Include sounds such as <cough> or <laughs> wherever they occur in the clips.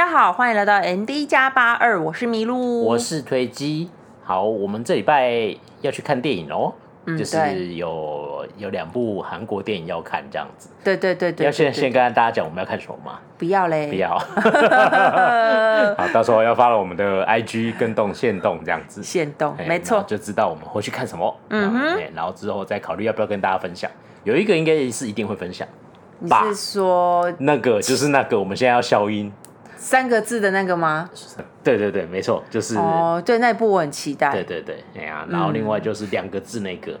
家好，欢迎来到 ND 加八二，我是麋鹿，我是推机。好，我们这礼拜要去看电影哦，嗯、就是有有两部韩国电影要看，这样子。对对对对，要先先跟大家讲我们要看什么吗？不要嘞，不要。<laughs> 好，到时候要发了我们的 IG 跟动限动这样子，限动没错，就知道我们会去看什么。嗯哼，然后之后再考虑要不要跟大家分享。有一个应该是一定会分享。你是说那个就是那个我们现在要消音三个字的那个吗？对对对，没错，就是哦，对，那一部我很期待。对对对，哎呀，然后另外就是两个字那个，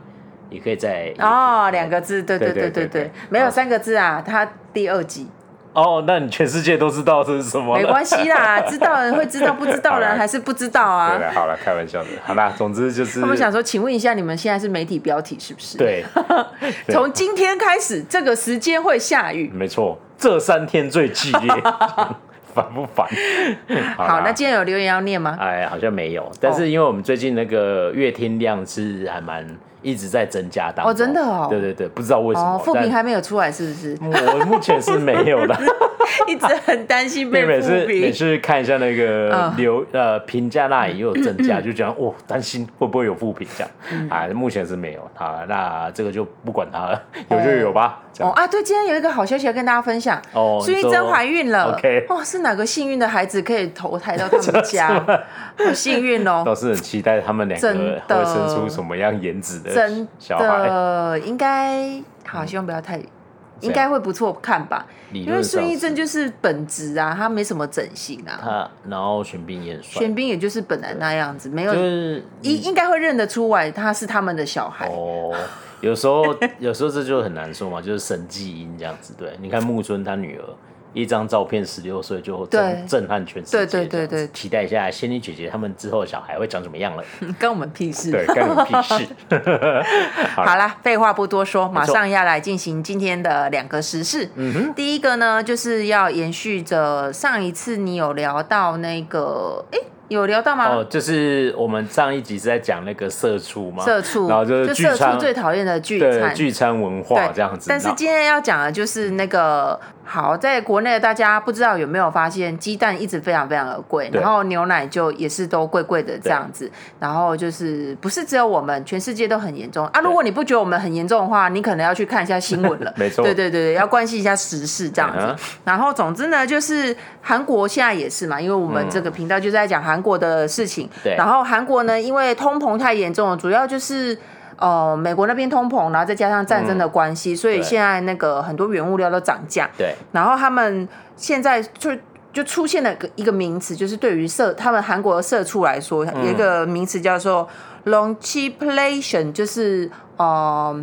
你可以在哦，两个字，对对对对对，没有三个字啊，它第二集。哦，那你全世界都知道这是什么？没关系啦，<laughs> 知道人会知道，不知道人还是不知道啊。对，好了，开玩笑的，好啦，总之就是。他们想说，请问一下，你们现在是媒体标题是不是？对。<laughs> 从今天开始，这个时间会下雨。没错，这三天最激烈，<laughs> 烦不烦？<laughs> 好，那今天有留言要念吗？哎，好像没有，但是因为我们最近那个月听量是还蛮。一直在增加当中哦，真的哦，对对对，不知道为什么，负评还没有出来，是不是？我目前是没有的，<laughs> 一直很担心被 <laughs> 负评。每次每次看一下那个留呃评价那里又有增加，<clears throat> 就觉得哦，担心会不会有复评这样啊？目前是没有，好，那这个就不管它了，有就有吧。哦啊，对，今天有一个好消息要跟大家分享。哦，苏玉珍怀孕了，OK，哇，是哪个幸运的孩子可以投胎到他们 <laughs> 家？好幸运哦，<laughs> 倒是很期待他们两个会生出什么样颜值的。真的。应该好，希望不要太，应该会不错看吧？因为孙艺珍就是本质啊，他没什么整形啊。他然后玄彬也帅，玄彬也就是本来那样子，没有就是应应该会认得出来他是他们的小孩。哦，有时候 <laughs> 有时候这就很难说嘛，就是神迹因这样子。对，你看木村他女儿。一张照片，十六岁就震震撼全世界。对对对对，期待一下仙女姐姐他们之后的小孩会长怎么样了？跟我们屁事。对，跟我们屁事。<laughs> 好啦，废话不多说，马上要来进行今天的两个时事。嗯哼，第一个呢，就是要延续着上一次你有聊到那个，哎。有聊到吗？哦，就是我们上一集是在讲那个社畜嘛，社畜，然后就是社畜最讨厌的聚餐，聚餐文化这样子。但是今天要讲的就是那个，好，在国内大家不知道有没有发现，鸡蛋一直非常非常的贵，然后牛奶就也是都贵贵的这样子。然后就是不是只有我们，全世界都很严重啊。如果你不觉得我们很严重的话，你可能要去看一下新闻了。<laughs> 没错，对对对对，要关心一下时事这样子。然后总之呢，就是韩国现在也是嘛，因为我们这个频道就在讲韩。韩国的事情，对，然后韩国呢，因为通膨太严重了，主要就是呃美国那边通膨，然后再加上战争的关系，嗯、所以现在那个很多原物料都涨价。对，然后他们现在就就出现了一个名词，就是对于社他们韩国的社畜来说，有一个名词叫做 “longchipulation”，就是呃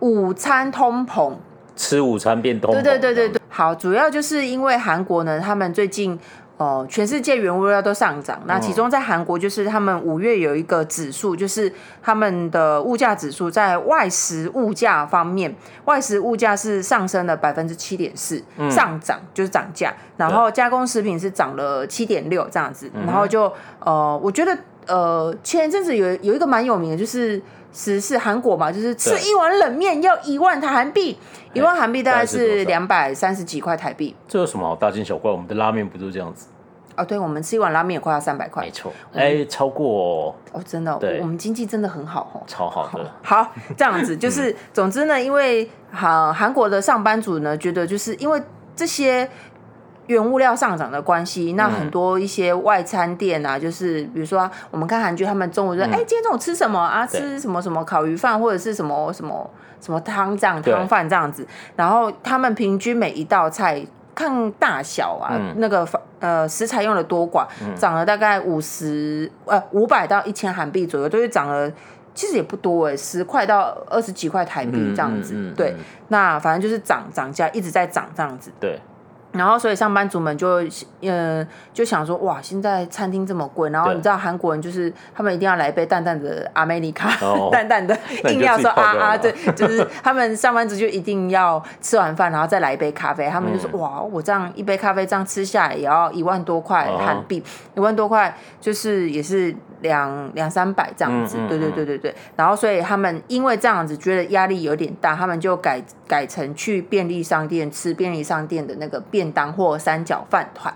午餐通膨，吃午餐变通膨。对对对对对，好，主要就是因为韩国呢，他们最近。哦，全世界原物料都上涨，那其中在韩国就是他们五月有一个指数，就是他们的物价指数在外食物价方面，外食物价是上升了百分之七点四，上涨就是涨价，然后加工食品是涨了七点六这样子，然后就呃，我觉得呃前一阵子有有一个蛮有名的，就是。时事韩国嘛，就是吃一碗冷面要一万台韩币，一万韩币大概是两百三十几块台币。这有什么好大惊小怪？我们的拉面不就是这样子？哦，对，我们吃一碗拉面也快要三百块，没错。哎，超过哦，哦真的，对，我们经济真的很好哦，超好的。好，<laughs> 这样子 <laughs> 就是，总之呢，因为好韩国的上班族呢，觉得就是因为这些。原物料上涨的关系，那很多一些外餐店啊，嗯、就是比如说我们看韩剧，他们中午说，哎、嗯，今天中午吃什么啊？吃什么什么烤鱼饭，或者是什么什么什么汤这样汤饭这样子。然后他们平均每一道菜看大小啊，嗯、那个呃食材用的多寡，涨了大概五十呃五百到一千韩币左右，都是涨了，其实也不多哎，十块到二十几块台币这样子。对，那反正就是涨涨价一直在涨这样子。对。然后，所以上班族们就，嗯，就想说，哇，现在餐厅这么贵，然后你知道韩国人就是他们一定要来一杯淡淡的阿美尼卡，<laughs> 淡淡的，硬要说啊啊，对，就是他们上班族就一定要吃完饭，然后再来一杯咖啡，他们就说，哇，我这样一杯咖啡这样吃下来也要一万多块韩币，一万多块就是也是两两三百这样子，对对对对对。然后，所以他们因为这样子觉得压力有点大，他们就改改成去便利商店吃便利商店的那个便。便当或三角饭团，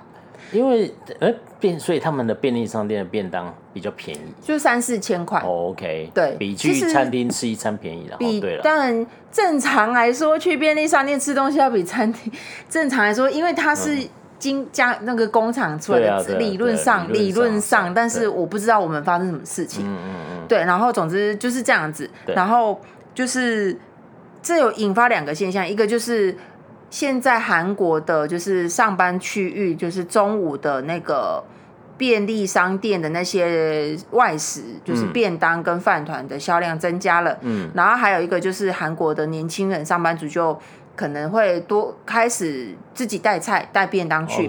因为呃便，所以他们的便利商店的便当比较便宜，就三四千块。哦，OK，对，比去餐厅吃一餐便宜了。比对了，当然正常来说，去便利商店吃东西要比餐厅正常来说，因为它是经加那个工厂出来的，理论上理论上，但是我不知道我们发生什么事情。嗯嗯嗯。对，然后总之就是这样子，然后就是这有引发两个现象，一个就是。现在韩国的就是上班区域，就是中午的那个便利商店的那些外食，就是便当跟饭团的销量增加了。嗯，然后还有一个就是韩国的年轻人上班族就可能会多开始自己带菜带便当去。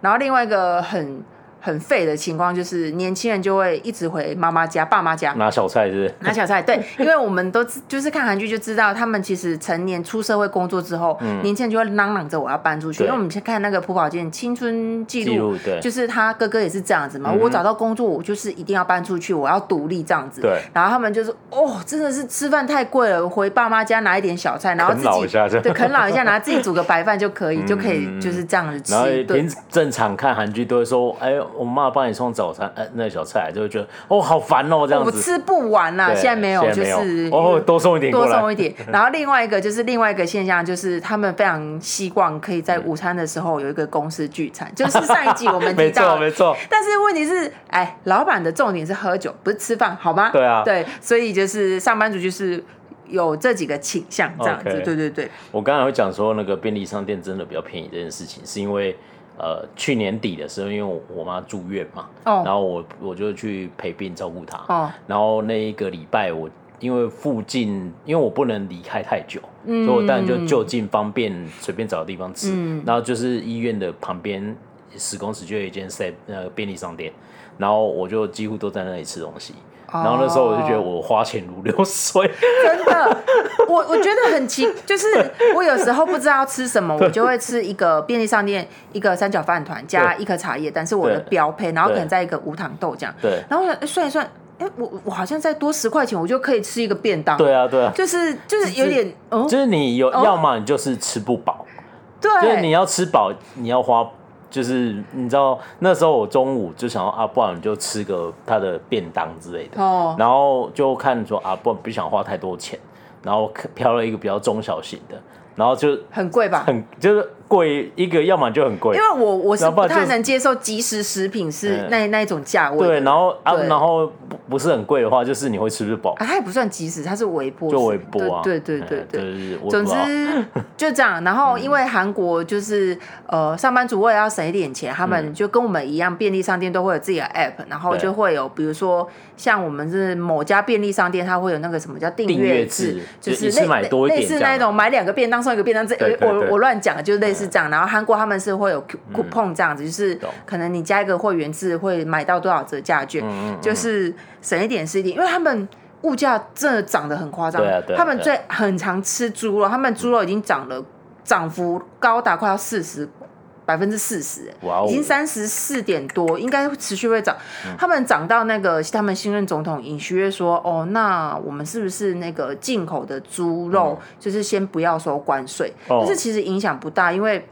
然后另外一个很。很废的情况就是，年轻人就会一直回妈妈家、爸妈家拿小菜，是是？拿小菜，对，因为我们都就是看韩剧就知道，他们其实成年出社会工作之后，嗯、年轻人就会嚷嚷着我要搬出去。因为我们先看那个朴宝剑青春记录，对，就是他哥哥也是这样子嘛。嗯、我找到工作，我就是一定要搬出去，我要独立这样子。对。然后他们就是哦，真的是吃饭太贵了，回爸妈家拿一点小菜，然后自己对，啃老一下，然后自己煮个白饭就可以，嗯、就可以就是这样子吃。然后平正常看韩剧都会说，哎，我妈帮你送。早餐，呃，那个小菜就会觉得哦，好烦哦，这样子。我吃不完呐，现在没有，就是哦，多送一点，多送一点。<laughs> 然后另外一个就是另外一个现象，就是他们非常希望可以在午餐的时候有一个公司聚餐，就是上一季我们提到，<laughs> 没错没错。但是问题是，哎，老板的重点是喝酒，不是吃饭，好吗？对啊，对，所以就是上班族就是有这几个倾向这样子，对对对。我刚才会讲说那个便利商店真的比较便宜这件事情，是因为。呃，去年底的时候，因为我我妈住院嘛，oh. 然后我我就去陪病照顾她，oh. 然后那一个礼拜我因为附近，因为我不能离开太久，嗯、所以我当然就就近方便随便找个地方吃，嗯、然后就是医院的旁边十公尺就有一间 set 呃便利商店，然后我就几乎都在那里吃东西。然后那时候我就觉得我花钱如流水，真的，我我觉得很奇，就是我有时候不知道要吃什么，我就会吃一个便利商店一个三角饭团加一颗茶叶，但是我的标配，然后可能再一个无糖豆浆，对，然后我算一算，哎，我我好像再多十块钱，我就可以吃一个便当，对啊对啊，就是就是有点，就是你有要么你就是吃不饱，对，就是你要吃饱，你要花。就是你知道那时候我中午就想要啊，不然就吃个他的便当之类的，oh. 然后就看说啊，不不想花太多钱，然后挑了一个比较中小型的，然后就很贵吧，很就是。贵一个，要么就很贵。因为我我是不太能接受即食食品是那那一种价位。对，然后啊，然后不不是很贵的话，就是你会吃不饱。啊，它也不算即食，它是微波。就微波啊。对对对对。总之 <laughs> 就这样。然后因为韩国就是呃，上班族为了要省一点钱，他们就跟我们一样，便利商店都会有自己的 app，然后就会有比如说像我们是某家便利商店，它会有那个什么叫订阅制，就是类类似那种买两个便当送一个便当，这我我乱讲，就是类。是这样，然后韩国他们是会有 coupon 这样子，嗯、就是可能你加一个会员制会买到多少折价券，嗯、就是省一点是一点，因为他们物价真的涨得很夸张，对啊对啊、他们最很常吃猪肉，他们猪肉已经涨了，涨幅高达快要四十。百分之四十，已经三十四点多，应该持续会涨。嗯、他们涨到那个，他们新任总统尹锡悦说：“哦，那我们是不是那个进口的猪肉，就是先不要收关税？嗯、但是其实影响不大，因为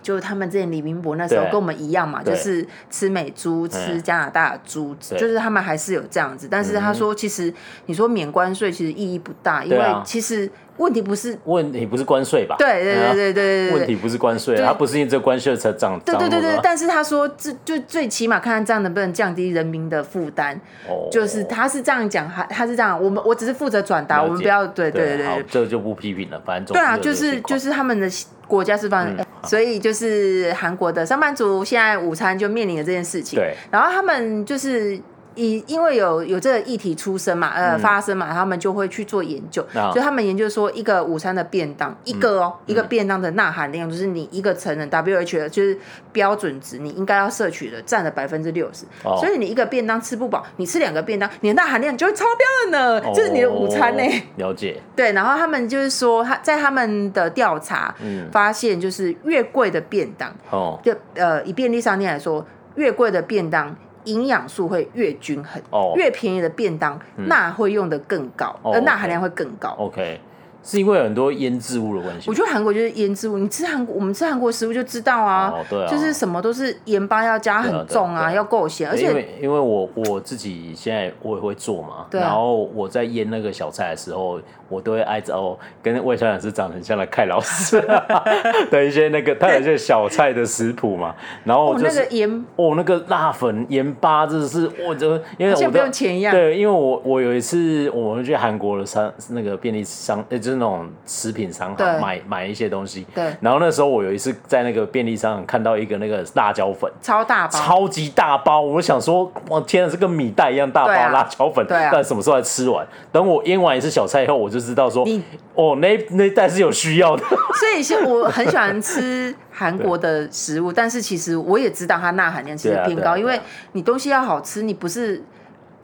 就是他们之前李明博那时候跟我们一样嘛，就是吃美猪、吃加拿大的猪，就是他们还是有这样子。但是他说，其实你说免关税，其实意义不大，因为其实。问题不是问题不是关税吧？对对对对对问题不是关税，他不是因为这个关税才涨。对对对对，但是他说这就最起码看看这样能不能降低人民的负担。哦，就是他是这样讲，他他是这样，我们我只是负责转达，我们不要对对对。好，这就不批评了，反正对啊，就是就是他们的国家是方，所以就是韩国的上班族现在午餐就面临了这件事情。对，然后他们就是。以因为有有这个议题出生嘛，呃，发生嘛，他们就会去做研究，所以他们研究说，一个午餐的便当，一个哦，一个便当的钠含量，就是你一个成人 WHO 的就是标准值，你应该要摄取的占了百分之六十，所以你一个便当吃不饱，你吃两个便当，你的钠含量就会超标了呢，就是你的午餐呢。了解。<laughs> 对，然后他们就是说，他在他们的调查发现，就是越贵的便当，哦，就呃，以便利商店来说，越贵的便当。营养素会越均衡，哦，越便宜的便当钠会用的更高，呃钠含量会更高。OK，是因为有很多腌制物的关系。我觉得韩国就是腌制物，你吃韩国，我们吃韩国食物就知道啊，哦对啊，就是什么都是盐巴要加很重啊，要够咸，而且因为因为我我自己现在我也会做嘛，然后我在腌那个小菜的时候，我都会按照跟魏校长是长得很像的凯老师 <laughs> 的一些那个他有一些小菜的食谱嘛，然后就是那个盐哦那个辣粉盐巴，真的是我就因为我不用钱一样，对，因为我我有一次我们去韩国的商那个便利商，就是那种食品商行买买一些东西，对，然后那时候我有一次在那个便利商行看到一个那个辣椒粉，超大包，超级大包，我想说哇天啊，这跟米袋一样大包辣椒粉，对啊，但什么时候才吃完？等我腌完一次小菜以后，我就知道说哦那那袋是有需要的，<laughs> 所以是我很喜欢吃韩国的食物，<laughs> 但是其实我也知道它钠含量其实偏高，因为你东西要好吃，你不是。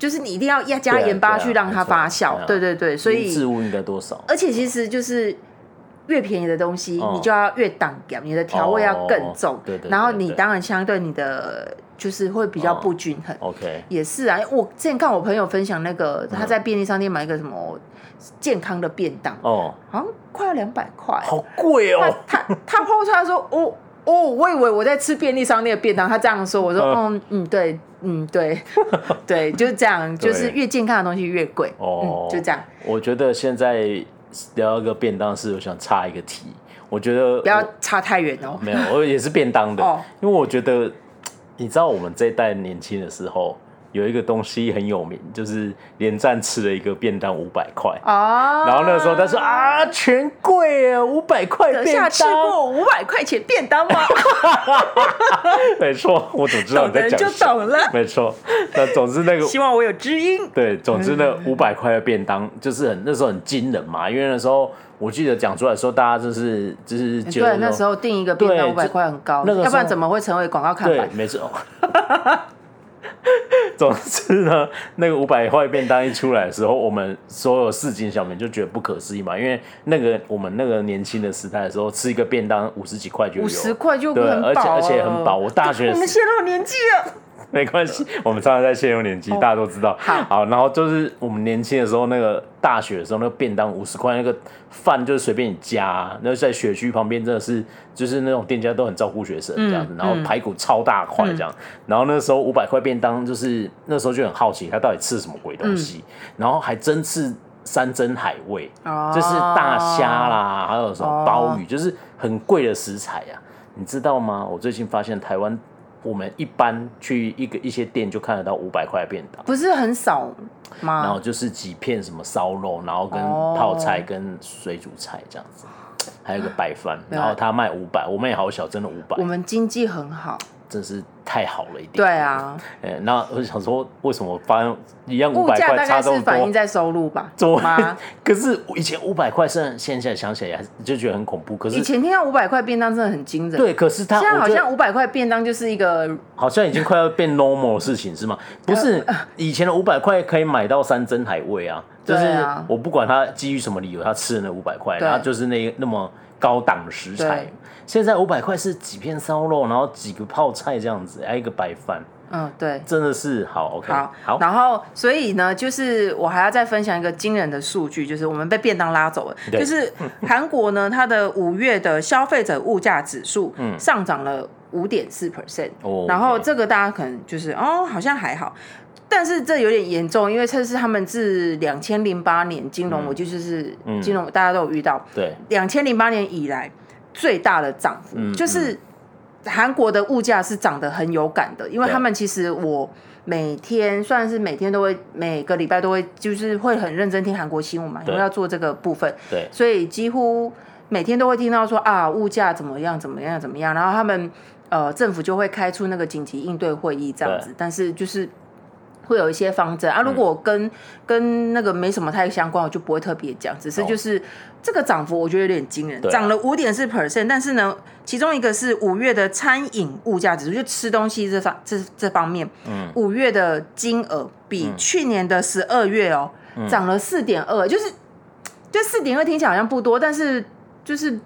就是你一定要要加盐巴去让它发酵，对对对，所以腌制物应该多少？而且其实就是越便宜的东西，你就要越挡掉，你的调味要更重，对对。然后你当然相对你的就是会比较不均衡。OK，也是啊，我之前看我朋友分享那个他在便利商店买一个什么健康的便当，哦，好像快要两百块，好贵哦。他他他 po 出来说哦。哦，我以为我在吃便利商店的便当，他这样说，我说，嗯嗯，对，嗯对，对，<laughs> 就是这样，就是越健康的东西越贵，哦、嗯，就这样。我觉得现在聊一个便当是，我想插一个题，我觉得不要差太远哦。没有，我也是便当的，哦、因为我觉得，你知道我们这一代年轻的时候。有一个东西很有名，就是连战吃了一个便当五百块啊，然后那个时候他说啊，全贵啊，五百块便当。吃过五百块钱便当吗？<laughs> 没错，我总知道你在讲就懂了。没错，那总之那个 <laughs> 希望我有知音。对，总之那五百块的便当就是很那时候很惊人嘛，因为那时候我记得讲出来的时候，大家就是就是觉得对那时候订一个便当五百块很高，那个要不然怎么会成为广告看板？对，没错。<laughs> <laughs> 总之呢，那个五百块便当一出来的时候，我们所有市井小民就觉得不可思议嘛，因为那个我们那个年轻的时代的时候，吃一个便当五十几块就有，五十块就对，而且而且很饱。我大学我们泄露年纪了。<laughs> 没关系，我们常常在泄露年纪，大家都知道。好，然后就是我们年轻的时候，那个大学的时候，那个便当五十块，那个饭就是随便你加。那在学区旁边，真的是就是那种店家都很照顾学生这样子。然后排骨超大块这样。然后那时候五百块便当，就是那时候就很好奇，他到底吃什么鬼东西。然后还真吃山珍海味，就是大虾啦，还有什么鲍鱼，就是很贵的食材呀。你知道吗？我最近发现台湾。我们一般去一个一些店就看得到五百块便当，不是很少吗？然后就是几片什么烧肉，然后跟泡菜跟水煮菜这样子，还有个白饭，然后他卖五百，我们也好小，真的五百。我们经济很好。真是太好了一点。对啊，哎，<laughs> 那我就想说，为什么发现一样五百块差这么多？反映在收入吧？怎么？<laughs> 可是以前五百块，虽然现在想起来还是就觉得很恐怖。可是以前听到五百块便当真的很惊人。对，可是他现在好像五百块便当就是一个，好像已经快要变 normal 的事情是 <laughs> 吗？不是，以前的五百块可以买到山珍海味啊，就是我不管他基于什么理由，他吃了那五百块，然后就是那那么高档的食材。现在五百块是几片烧肉，然后几个泡菜这样子，还有一个白饭。嗯，对，真的是好 OK。好，好，然后所以呢，就是我还要再分享一个惊人的数据，就是我们被便当拉走了。对就是韩国呢，它的五月的消费者物价指数上涨了五点四 percent。哦。然后这个大家可能就是哦，好像还好，但是这有点严重，因为这是他们自两千零八年金融，我就是是金融，大家都有遇到。对。两千零八年以来。最大的涨幅，就是韩国的物价是涨得很有感的，因为他们其实我每天算是每天都会每个礼拜都会就是会很认真听韩国新闻嘛，因为要做这个部分，对，所以几乎每天都会听到说啊物价怎么样怎么样怎么样，然后他们呃政府就会开出那个紧急应对会议这样子，但是就是。会有一些方针。啊，如果跟、嗯、跟那个没什么太相关，我就不会特别讲。只是就是、哦、这个涨幅，我觉得有点惊人，涨、啊、了五点四 percent。但是呢，其中一个是五月的餐饮物价指数，就吃东西这方这这方面，嗯，五月的金额比去年的十二月哦、喔，涨、嗯、了四点二，就是就四点二听起来好像不多，但是就是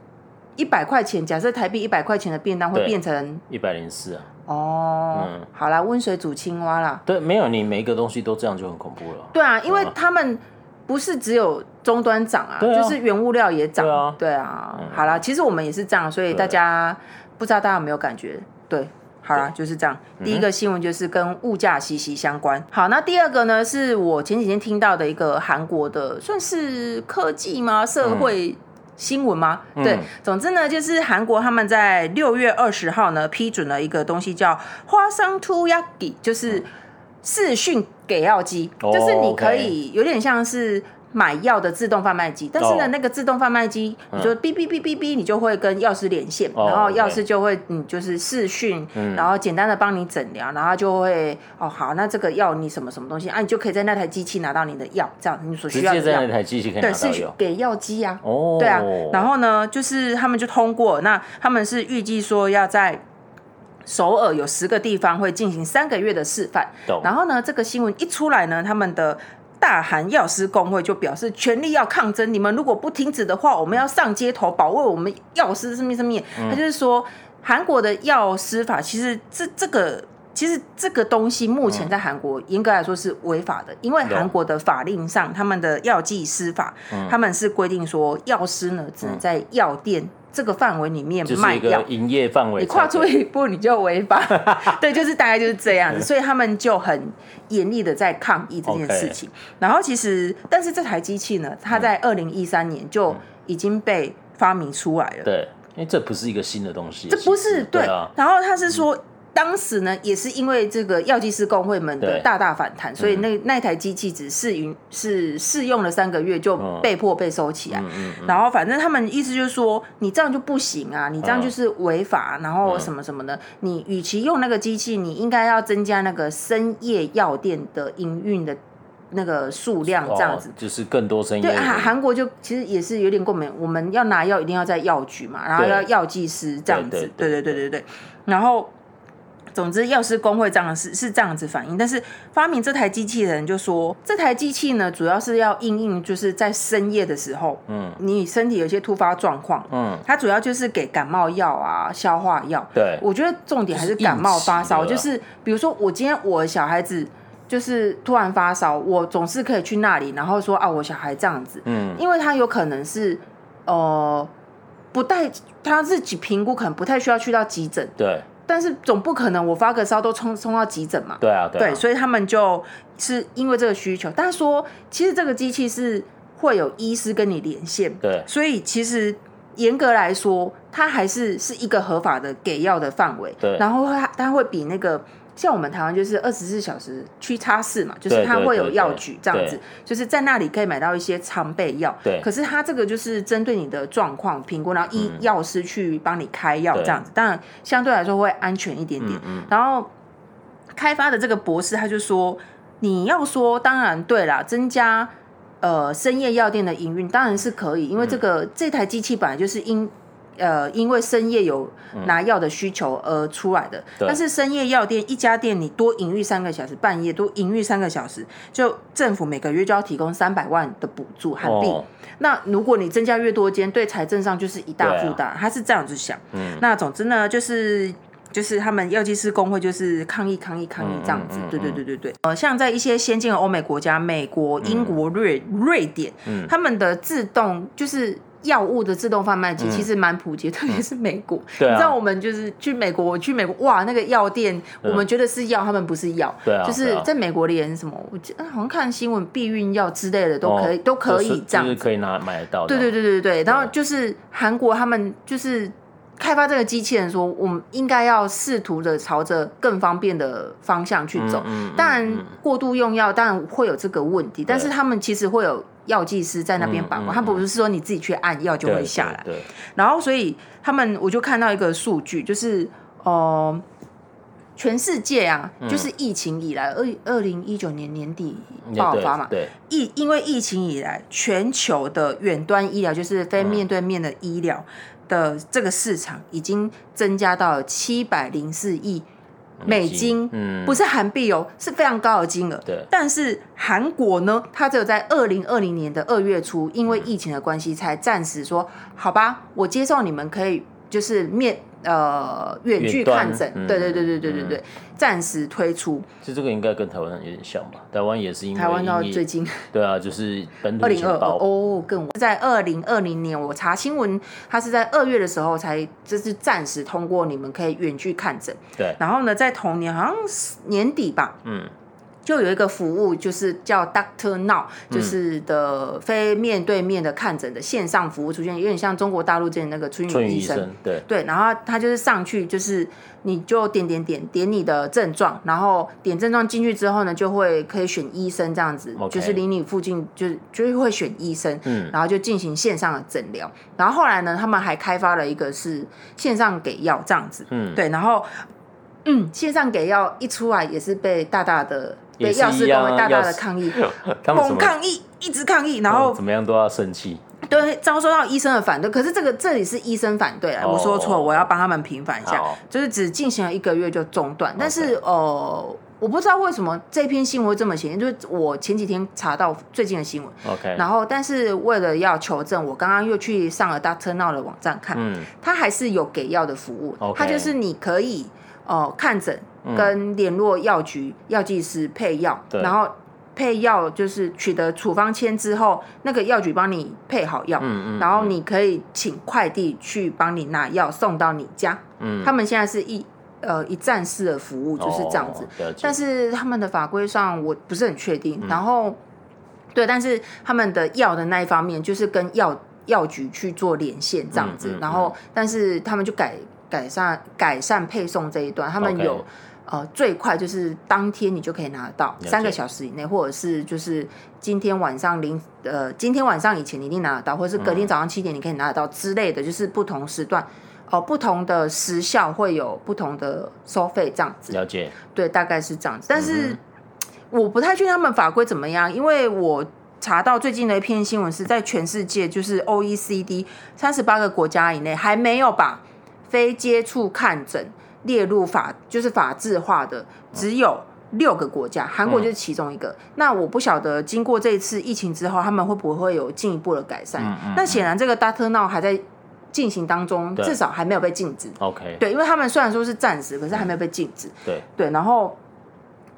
一百块钱，假设台币一百块钱的便当会变成一百零四啊。哦，嗯，好啦，温水煮青蛙啦。对，没有你每一个东西都这样就很恐怖了。对啊，因为他们不是只有终端涨啊，啊就是原物料也涨。对啊，对啊。嗯、好啦，其实我们也是这样，所以大家不知道大家有没有感觉？对，好啦，就是这样。第一个新闻就是跟物价息息相关。好，那第二个呢，是我前几天听到的一个韩国的，算是科技吗？社会。新闻吗？对总之呢就是韩国他们在六月二十号呢批准了一个东西叫花生 to y a k i 就是视讯给药机就是你可以有点像是买药的自动贩卖机，但是呢，oh. 那个自动贩卖机，你就哔哔哔哔哔，你就会跟药师连线，oh, 然后药师就会，嗯，就是视讯，嗯、然后简单的帮你诊疗，然后就会，哦，好，那这个药你什么什么东西啊，你就可以在那台机器拿到你的药，这样你所需要的接在那台机器可以拿到药。对，是给药机啊。哦。Oh. 对啊，然后呢，就是他们就通过，那他们是预计说要在首尔有十个地方会进行三个月的示范。懂然后呢，这个新闻一出来呢，他们的。大韩药师工会就表示全力要抗争，你们如果不停止的话，我们要上街头保卫我们药师什么什么。他就是说，韩国的药师法其实这这个其实这个东西目前在韩国严格来说是违法的，因为韩国的法令上，他们的药剂师法他们是规定说，药师呢只能在药店。这个范围里面卖药，营业范围，你跨出一步你就违法。<laughs> 对，就是大概就是这样子，所以他们就很严厉的在抗议这件事情。然后其实，但是这台机器呢，它在二零一三年就已经被发明出来了。对，因为这不是一个新的东西，这不是对。然后他是说。当时呢，也是因为这个药剂师工会们的大大反弹，所以那那台机器只试运是试用了三个月，就被迫被收起来。然后反正他们意思就是说，你这样就不行啊，你这样就是违法，嗯、然后什么什么的。你与其用那个机器，你应该要增加那个深夜药店的营运的那个数量，这样子、哦、就是更多生意。对，韩国就其实也是有点共鸣，我们要拿药一定要在药局嘛，然后要药剂师这样子。对对对对对对，然后。总之，药师工会这样是是这样子反应，但是发明这台机器的人就说，这台机器呢，主要是要应应就是在深夜的时候，嗯，你身体有些突发状况，嗯，它主要就是给感冒药啊、消化药。对，我觉得重点还是感冒发烧，就是比如说我今天我小孩子就是突然发烧，我总是可以去那里，然后说啊，我小孩这样子，嗯，因为他有可能是呃不太他自己评估，可能不太需要去到急诊，对。但是总不可能我发个烧都冲冲到急诊嘛？对啊，对，啊对，所以他们就是因为这个需求。但是说，其实这个机器是会有医师跟你连线，对，所以其实严格来说，它还是是一个合法的给药的范围。对，然后它它会比那个。像我们台湾就是二十四小时屈臣氏嘛，就是它会有药局这样子，就是在那里可以买到一些常备药。对，可是它这个就是针对你的状况评估，然后医药师去帮你开药这样子，当然相对来说会安全一点点。然后开发的这个博士他就说，你要说当然对啦，增加呃深夜药店的营运当然是可以，因为这个这台机器本来就是因。呃，因为深夜有拿药的需求而出来的，嗯、但是深夜药店一家店你多营运三个小时，半夜多营运三个小时，就政府每个月就要提供三百万的补助韩币。哦、那如果你增加越多间，对财政上就是一大负担。啊、他是这样子想。嗯、那总之呢，就是就是他们药剂师工会就是抗议抗议抗议这样子。嗯嗯嗯嗯、对对对对对。呃，像在一些先进的欧美国家，美国、英国、瑞瑞典，嗯、他们的自动就是。药物的自动贩卖机其实蛮普及，特别是美国。你知道，我们就是去美国，我去美国，哇，那个药店，我们觉得是药，他们不是药。对啊。就是在美国连什么，我记得好像看新闻，避孕药之类的都可以，都可以这样。就是可以拿买得到。对对对对对。然后就是韩国他们就是开发这个机器人，说我们应该要试图的朝着更方便的方向去走。当然，过度用药当然会有这个问题，但是他们其实会有。药剂师在那边把关，他不是说你自己去按药就会下来。对，然后所以他们我就看到一个数据，就是呃，全世界啊，就是疫情以来，二二零一九年年底爆发嘛，对，疫因为疫情以来，全球的远端医疗就是非面对面的医疗的这个市场已经增加到了七百零四亿。美金，嗯，不是韩币哦，是非常高的金额。对，但是韩国呢，它只有在二零二零年的二月初，因为疫情的关系，才暂时说好吧，我接受你们可以就是面呃远距看诊，嗯、对对对对对对对，暂、嗯、时推出。其实这个应该跟台湾有点像吧？台湾也是因为台湾到最近，对啊，就是本土二零二二哦，更在二零二零年，我查新闻，它是在二月的时候才就是暂时通过，你们可以远距看诊。对，然后呢，在同年好像年底吧，嗯。就有一个服务，就是叫 Doctor Now，就是的非面对面的看诊的线上服务出现，有点像中国大陆这边那个春雨医生，对。对，然后他就是上去，就是你就点点点点你的症状，然后点症状进去之后呢，就会可以选医生这样子.就是离你附近就就会选医生，嗯，然后就进行线上的诊疗，然后后来呢，他们还开发了一个是线上给药这样子，嗯，对，然后嗯，线上给药一出来也是被大大的。被药师公会大大的抗议，<laughs> 猛抗议，一直抗议，然后、嗯、怎么样都要生气，对，遭受到医生的反对。可是这个这里是医生反对啊，哦、我说错，我要帮他们平反一下，好就是只进行了一个月就中断。但是.呃，我不知道为什么这篇新闻会这么写，就是我前几天查到最近的新闻，OK，然后但是为了要求证，我刚刚又去上了 Doctor Now 的网站看，嗯，他还是有给药的服务，他.就是你可以哦、呃、看诊。跟联络药局药剂师配药，然后配药就是取得处方签之后，那个药局帮你配好药，嗯嗯，然后你可以请快递去帮你拿药送到你家。嗯，他们现在是一呃一站式的服务，就是这样子。哦、但是他们的法规上我不是很确定。嗯、然后对，但是他们的药的那一方面就是跟药药局去做连线这样子。嗯嗯嗯、然后但是他们就改改善改善配送这一段，他们有。呃，最快就是当天你就可以拿得到，三个小时以内，或者是就是今天晚上零呃，今天晚上以前你一定拿得到，或者是隔天早上七点你可以拿得到之类的，就是不同时段哦，不同的时效会有不同的收费这样子。了解，对，大概是这样子。但是我不太确定他们法规怎么样，因为我查到最近的一篇新闻是在全世界就是 OECD 三十八个国家以内还没有把非接触看诊。列入法就是法制化的只有六个国家，韩国就是其中一个。嗯、那我不晓得经过这一次疫情之后，他们会不会有进一步的改善？嗯嗯、那显然这个 Doctor Now 还在进行当中，至少还没有被禁止。OK，对，因为他们虽然说是暂时，可是还没有被禁止。对对，然后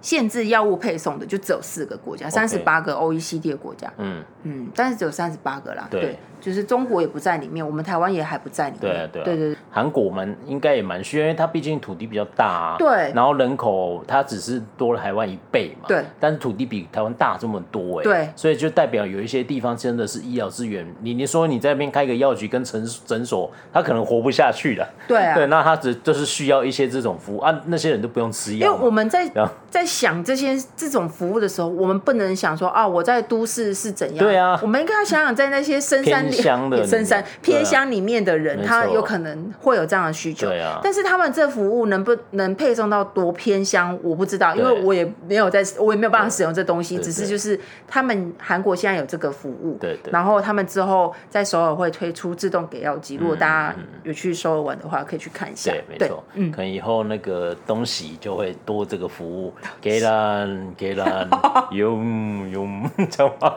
限制药物配送的就只有四个国家，三十八个 OECD 的国家。嗯嗯，但是只有三十八个啦。对。对就是中国也不在里面，我们台湾也还不在里面。对啊，对啊，对对对。韩国蛮应该也蛮需要，因为它毕竟土地比较大啊。对。然后人口它只是多了台湾一倍嘛。对。但是土地比台湾大这么多哎。对。所以就代表有一些地方真的是医疗资源，你你说你在那边开个药局跟诊诊所，他可能活不下去了。对啊。对，那他只就是需要一些这种服务啊，那些人都不用吃药。因为我们在在想这些这种服务的时候，我们不能想说啊，我在都市是怎样。对啊。我们应该要想想在那些深山里乡的深山。偏乡里面的人，他有可能会有这样的需求。对啊，但是他们这服务能不能配送到多偏乡，我不知道，因为我也没有在，我也没有办法使用这东西。只是就是他们韩国现在有这个服务，对对。然后他们之后在首尔会推出自动给药机，如果大家有去首尔玩的话，可以去看一下。对，没错。嗯，可能以后那个东西就会多这个服务，<laughs> 给人给人用 <laughs> 用，<laughs> 知道吗？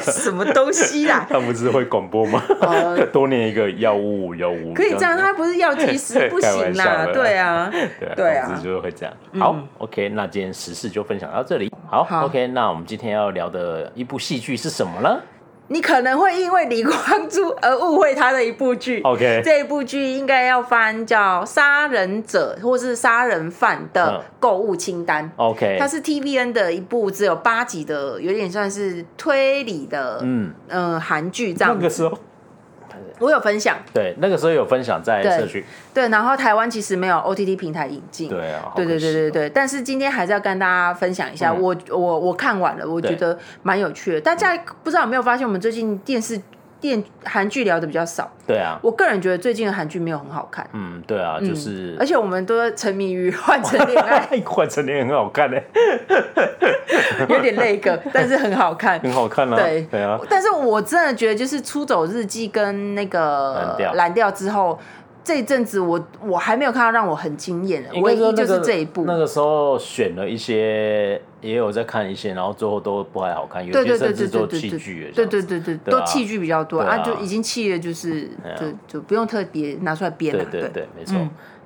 什么东西啦？他不是会广播吗？<laughs> 多念一个药物，药物可以这样，他不是药剂师 <laughs> 不行啦，<laughs> 对啊，对啊，就会这样。好，OK，那今天时事就分享到这里。好，OK，那我们今天要聊的一部戏剧是什么呢？你可能会因为李光洙而误会他的一部剧。OK，这一部剧应该要翻叫《杀人者》或是《杀人犯的购物清单》。OK，它是 TVN 的一部只有八集的，有点算是推理的，嗯嗯，韩剧这样。那个时候。我有分享，对，那个时候有分享在社区，对，然后台湾其实没有 OTT 平台引进，对啊，对对对对对，但是今天还是要跟大家分享一下，我我我看完了，我觉得蛮有趣的，大家不知道有没有发现，我们最近电视。电韩剧聊的比较少，对啊，我个人觉得最近的韩剧没有很好看，嗯，对啊，就是，而且我们都沉迷于《换乘恋爱》，<laughs>《换乘恋爱》很好看嘞，<laughs> 有点那个，但是很好看，很好看啊，对对啊，但是我真的觉得就是《出走日记》跟那个蓝调蓝调之后。这一阵子我我还没有看到让我很惊艳的，唯一就是这一部。那个时候选了一些，也有在看一些，然后最后都不太好看，有些甚至都弃剧了。对对对对，都弃剧比较多啊，就已经弃了，就是就就不用特别拿出来编了。对对对，没错。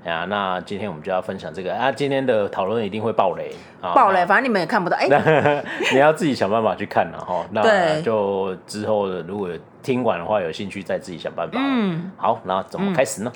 啊，那今天我们就要分享这个啊，今天的讨论一定会爆雷，爆雷，反正你们也看不到，哎，<laughs> 你要自己想办法去看了哈。那就之后如果听完的话，有兴趣再自己想办法。嗯，好，那怎么开始呢？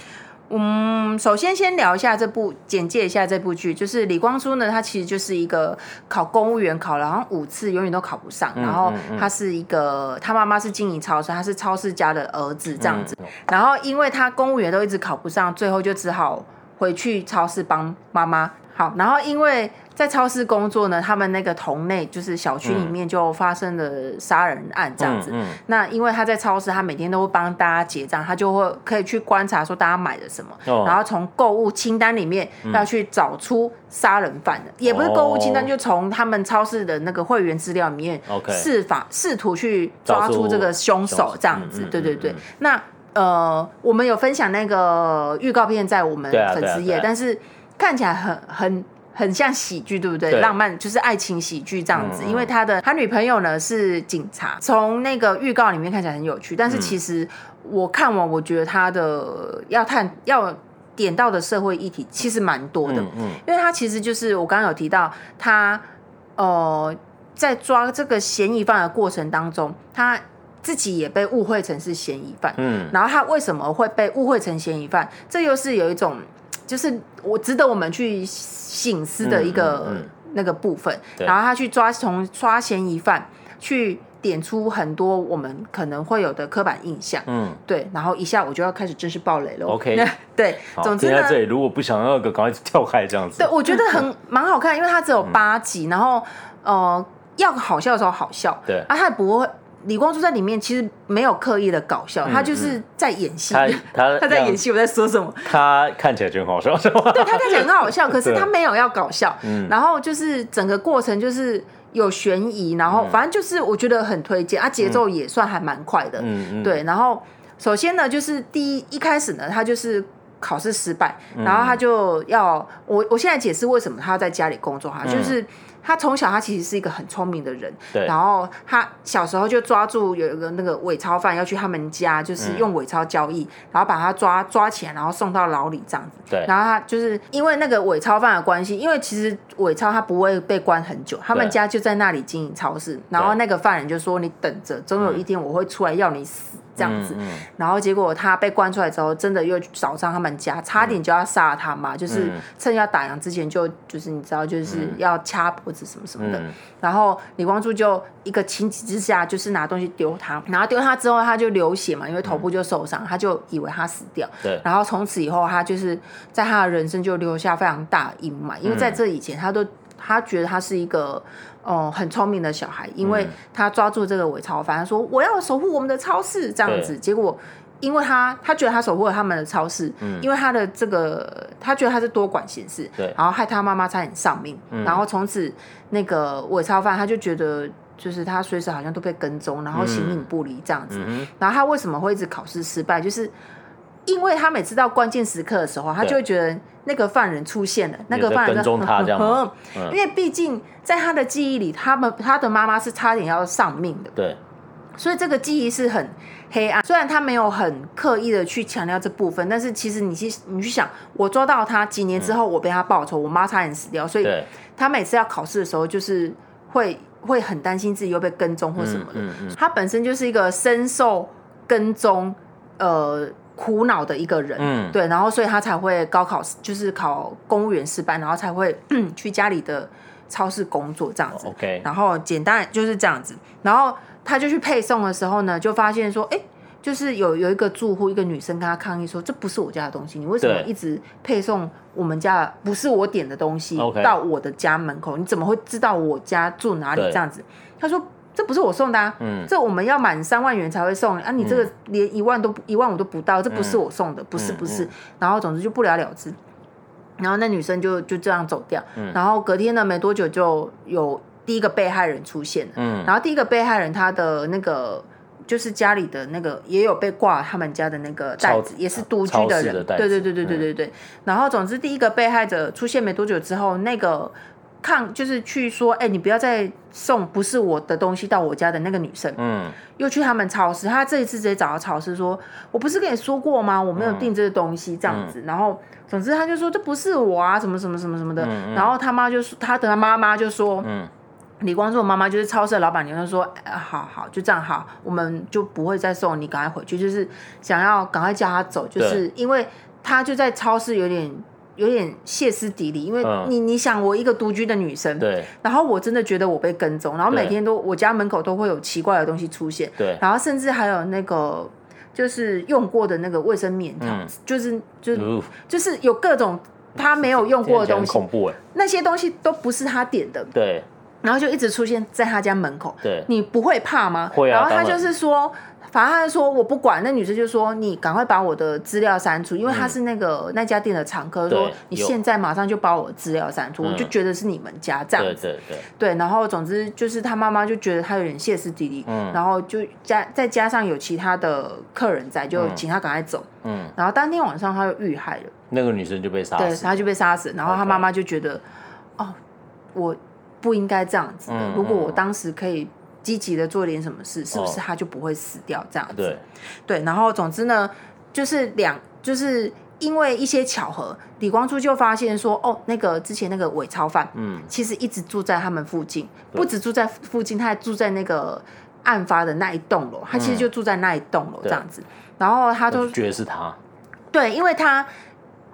嗯，首先先聊一下这部，简介一下这部剧，就是李光洙呢，他其实就是一个考公务员考了好像五次，永远都考不上。然后他是一个，他妈妈是经营超市，他是超市家的儿子这样子。然后因为他公务员都一直考不上，最后就只好回去超市帮妈妈。好，然后因为。在超市工作呢，他们那个同类就是小区里面就发生了杀人案这样子。嗯嗯、那因为他在超市，他每天都会帮大家结账，他就会可以去观察说大家买了什么，哦、然后从购物清单里面要去找出杀人犯的，嗯、也不是购物清单，哦、就从他们超市的那个会员资料里面试法试图去抓出这个凶手这样子。对对对。那呃，我们有分享那个预告片在我们粉丝页，但是看起来很很。很像喜剧，对不对？对，浪漫就是爱情喜剧这样子。因为他的他女朋友呢是警察，从那个预告里面看起来很有趣，但是其实我看完，我觉得他的要探要点到的社会议题其实蛮多的。嗯，嗯，因为他其实就是我刚刚有提到他呃在抓这个嫌疑犯的过程当中，他自己也被误会成是嫌疑犯。嗯，然后他为什么会被误会成嫌疑犯？这又是有一种。就是我值得我们去醒思的一个那个部分，然后他去抓从抓嫌疑犯，去点出很多我们可能会有的刻板印象，嗯，对，然后一下我就要开始正式爆雷了，OK，<laughs> 对，总之呢，这里如果不想那个赶快跳开这样子，对，我觉得很 <laughs> 蛮好看，因为它只有八集，然后呃，要好笑的时候好笑，对，啊，他也不会。李光洙在里面其实没有刻意的搞笑，他就是在演戏。<laughs> 他他在演戏，我在说什么？他看起来就很好笑，是吗？对，他看起来很好笑，可是他没有要搞笑。然后就是整个过程就是有悬疑，然后反正就是我觉得很推荐啊，节奏也算还蛮快的。嗯对。然后首先呢，就是第一一开始呢，他就是考试失败，然后他就要我我现在解释为什么他要在家里工作哈，就是。他从小，他其实是一个很聪明的人。对。然后他小时候就抓住有一个那个伪钞犯要去他们家，就是用伪钞交易，嗯、然后把他抓抓起来，然后送到牢里这样子。对。然后他就是因为那个伪钞犯的关系，因为其实伪钞他不会被关很久，他们家就在那里经营超市。对然后那个犯人就说：“你等着，总有一天我会出来要你死。”这样子，嗯嗯、然后结果他被关出来之后，真的又找上他们家，差点就要杀他嘛，嗯、就是趁要打烊之前就就是你知道就是要掐脖子什么什么的。嗯、然后李光洙就一个情急之下，就是拿东西丢他，然后丢他之后他就流血嘛，因为头部就受伤，嗯、他就以为他死掉。对。然后从此以后，他就是在他的人生就留下非常大阴霾，因为在这以前他都他觉得他是一个。哦，很聪明的小孩，因为他抓住这个伪钞犯，他说我要守护我们的超市这样子。结果，因为他他觉得他守护了他们的超市，嗯、因为他的这个他觉得他是多管闲事，对然后害他妈妈差点丧命。嗯、然后从此那个伪钞犯他就觉得，就是他随时好像都被跟踪，然后形影不离这样子。嗯、然后他为什么会一直考试失败？就是因为他每次到关键时刻的时候，他就会觉得。那个犯人出现了，那个犯人跟踪他这样，因为毕竟在他的记忆里，他们他的妈妈是差点要丧命的，对，所以这个记忆是很黑暗。虽然他没有很刻意的去强调这部分，但是其实你去你去想，我抓到他几年之后，我被他报仇，我妈差点死掉，所以他每次要考试的时候，就是会会很担心自己又被跟踪或什么的。他本身就是一个深受跟踪，呃。苦恼的一个人，嗯，对，然后所以他才会高考，就是考公务员失败，然后才会 <clears throat> 去家里的超市工作这样子。OK，然后简单就是这样子，然后他就去配送的时候呢，就发现说，哎，就是有有一个住户，一个女生跟他抗议说，这不是我家的东西，你为什么一直配送我们家不是我点的东西到我的家门口？你怎么会知道我家住哪里？这样子，他说。这不是我送的啊，嗯，这我们要满三万元才会送。啊，你这个连一万都一万五都不到，这不是我送的，不是不是，然后总之就不了了之，然后那女生就就这样走掉，然后隔天呢没多久就有第一个被害人出现了，嗯，然后第一个被害人他的那个。就是家里的那个也有被挂他们家的那个袋子，也是独居的人，对对对对对对然后总之第一个被害者出现没多久之后，那个。抗就是去说，哎、欸，你不要再送不是我的东西到我家的那个女生，嗯，又去他们超市，他这一次直接找到超市说，我不是跟你说过吗？我没有订这个东西，这样子，嗯、然后总之他就说这不是我啊，什么什么什么什么的，然后他妈就说，他的他妈妈就说，嗯，李光洙妈妈就是超市的老板娘，就说，哎、好好就这样好，我们就不会再送你，赶快回去，就是想要赶快叫他走，就是因为他就在超市有点。有点歇斯底里，因为你、嗯、你想，我一个独居的女生，对，然后我真的觉得我被跟踪，然后每天都我家门口都会有奇怪的东西出现，对，然后甚至还有那个就是用过的那个卫生棉条，嗯、就是就、呃、就是有各种他没有用过的东西，恐怖哎，那些东西都不是他点的，对，然后就一直出现在他家门口，对，你不会怕吗？会啊，然后他就是说。反正他就说我不管，那女生就说你赶快把我的资料删除，因为他是那个、嗯、那家店的常客，说你现在马上就把我的资料删除，我就觉得是你们家这样子。对对对。对，然后总之就是他妈妈就觉得他有点歇斯底里，嗯，然后就加再加上有其他的客人在，就请他赶快走。嗯。然后当天晚上他就遇害了，那个女生就被杀死，对，他就被杀死。然后他妈妈就觉得，哦，我不应该这样子的，如果我当时可以。积极的做点什么事，是不是他就不会死掉这样子？对，对，然后总之呢，就是两，就是因为一些巧合，李光洙就发现说，哦，那个之前那个伪钞犯，嗯，其实一直住在他们附近，不止住在附近，他还住在那个案发的那一栋楼，他其实就住在那一栋楼这样子。然后他就觉得是他，对，因为他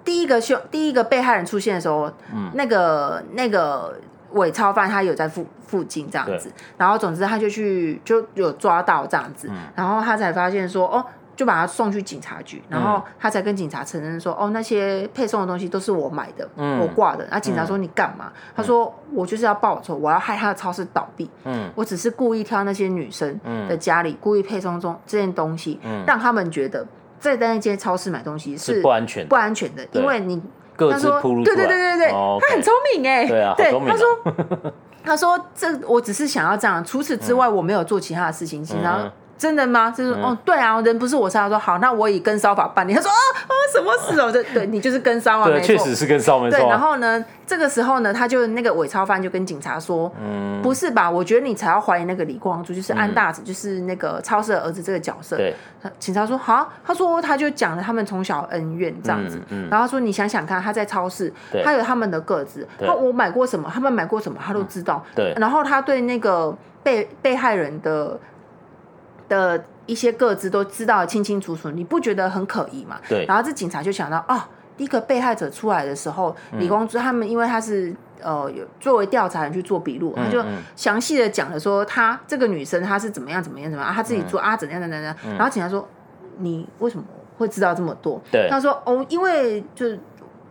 第一个凶，第一个被害人出现的时候，嗯，那个那个。伪钞犯他有在附附近这样子，然后总之他就去就有抓到这样子，嗯、然后他才发现说哦，就把他送去警察局，然后他才跟警察承认说哦，那些配送的东西都是我买的，嗯、我挂的。然后警察说你干嘛？嗯、他说我就是要报仇，我要害他的超市倒闭。嗯，我只是故意挑那些女生的家里，故意配送中这件东西，嗯、让他们觉得在那间超市买东西是不安全不安全的，因为你。他说：“对对对对对，他很聪明哎，对啊，对，他说，他说这我只是想要这样，除此之外我没有做其他的事情，然后。”真的吗？就是、嗯、哦，对啊，人不是我杀。他说好，那我以跟骚法办理。他说啊啊，什么事哦？<laughs> 对，对你就是跟骚啊，对，确实是跟骚，没错。对，然后呢，这个时候呢，他就那个伪钞犯就跟警察说，嗯，不是吧？我觉得你才要怀疑那个李光洙，就是安大子，嗯、就是那个超市的儿子这个角色。对，警察说好，他说他就讲了他们从小恩怨这样子，嗯嗯、然后他说你想想看，他在超市，他有他们的个子，他我买过什么，他们买过什么，他都知道。嗯、对，然后他对那个被被害人的。的一些个资都知道清清楚楚，你不觉得很可疑吗？对。然后这警察就想到，啊、哦，第一个被害者出来的时候，嗯、李光洙他们因为他是呃有作为调查人去做笔录，嗯、他就详细的讲了说他这个女生她是怎么样怎么样怎么样，啊、他自己做、嗯、啊怎样怎样怎样。嗯、然后警察说，你为什么会知道这么多？对。他说哦，因为就是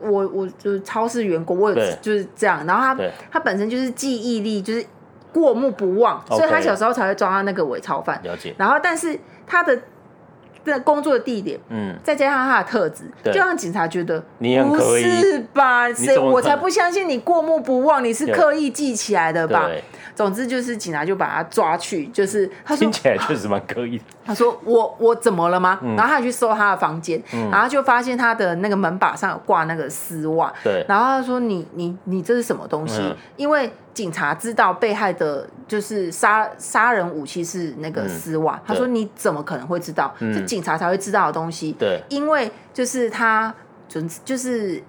我我就是超市员工，我有对就是这样。然后他他本身就是记忆力就是。过目不忘，所以他小时候才会抓到那个伪钞犯。了解。然后，但是他的的工作的地点，嗯，再加上他的特质，就让警察觉得你很可疑，不是吧？谁？我才不相信你过目不忘，你是刻意记起来的吧？总之就是警察就把他抓去，就是他说听起来确实蛮刻意的。<laughs> 他说我我怎么了吗？然后他去搜他的房间，然后就发现他的那个门把上有挂那个丝袜。对。然后他说你你你这是什么东西？因为警察知道被害的就是杀杀人武器是那个丝袜。他说你怎么可能会知道？是警察才会知道的东西。对。因为就是他就就是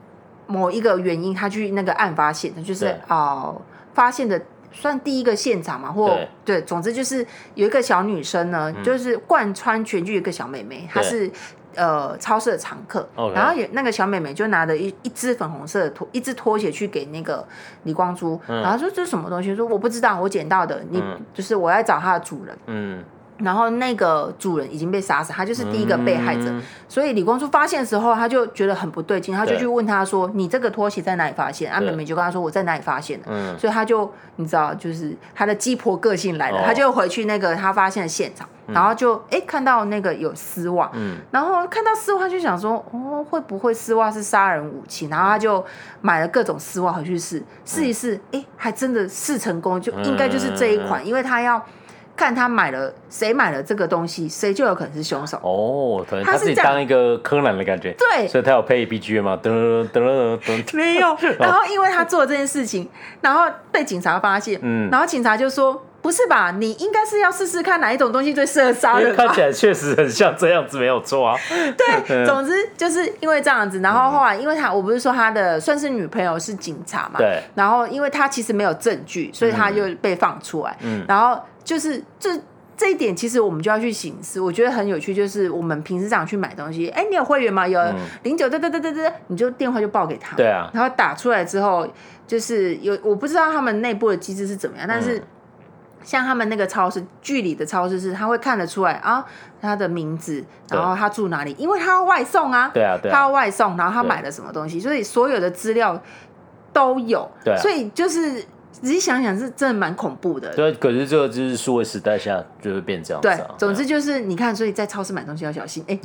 某一个原因，他去那个案发现场，就是哦发现的。算第一个现场嘛，或对，对，总之就是有一个小女生呢，嗯、就是贯穿全剧一个小妹妹，她是呃超市的常客，Okay. 然后也那个小妹妹就拿着一一只粉红色的拖一只拖鞋去给那个李光洙，嗯、然后说这是什么东西？说我不知道，我捡到的，你、嗯、就是我要找它的主人。嗯。然后那个主人已经被杀死，他就是第一个被害者。嗯、所以李光洙发现的时候，他就觉得很不对劲，他就去问他说：“你这个拖鞋在哪里发现？”阿妹妹就跟他说：“我在哪里发现的。嗯”所以他就你知道，就是他的鸡婆个性来了，哦、他就回去那个他发现的现场，嗯、然后就哎看到那个有丝袜，嗯、然后看到丝袜他就想说：“哦，会不会丝袜是杀人武器？”然后他就买了各种丝袜回去试试一试，哎、嗯，还真的试成功，就应该就是这一款，嗯、因为他要。看他买了谁买了这个东西，谁就有可能是凶手。哦，可能他自己当一个柯南的感觉。对，所以他有配 BGM 吗？噔噔噔噔，没有。<laughs> 然后因为他做这件事情，然后被警察发现，嗯，然后警察就说。不是吧？你应该是要试试看哪一种东西最适合杀人？看起来确实很像这样子，没有错啊。对，<laughs> 总之就是因为这样子，然后后来因为他，我不是说他的算是女朋友是警察嘛，对。然后因为他其实没有证据，所以他就被放出来。嗯。然后就是这这一点，其实我们就要去省思。我觉得很有趣，就是我们平时这样去买东西，哎，你有会员吗？有零九，对对对对对，你就电话就报给他。对啊。然后打出来之后，就是有我不知道他们内部的机制是怎么样，但是。像他们那个超市，距离的超市是他会看得出来啊，他的名字，然后他住哪里，因为他要外送啊，对啊，对啊，他要外送，然后他买了什么东西，所以所有的资料都有，对，所以就是仔细想想是真的蛮恐怖的。对，可是这个就是数位时代下就会变这样子。对，总之就是你看，所以在超市买东西要小心，哎，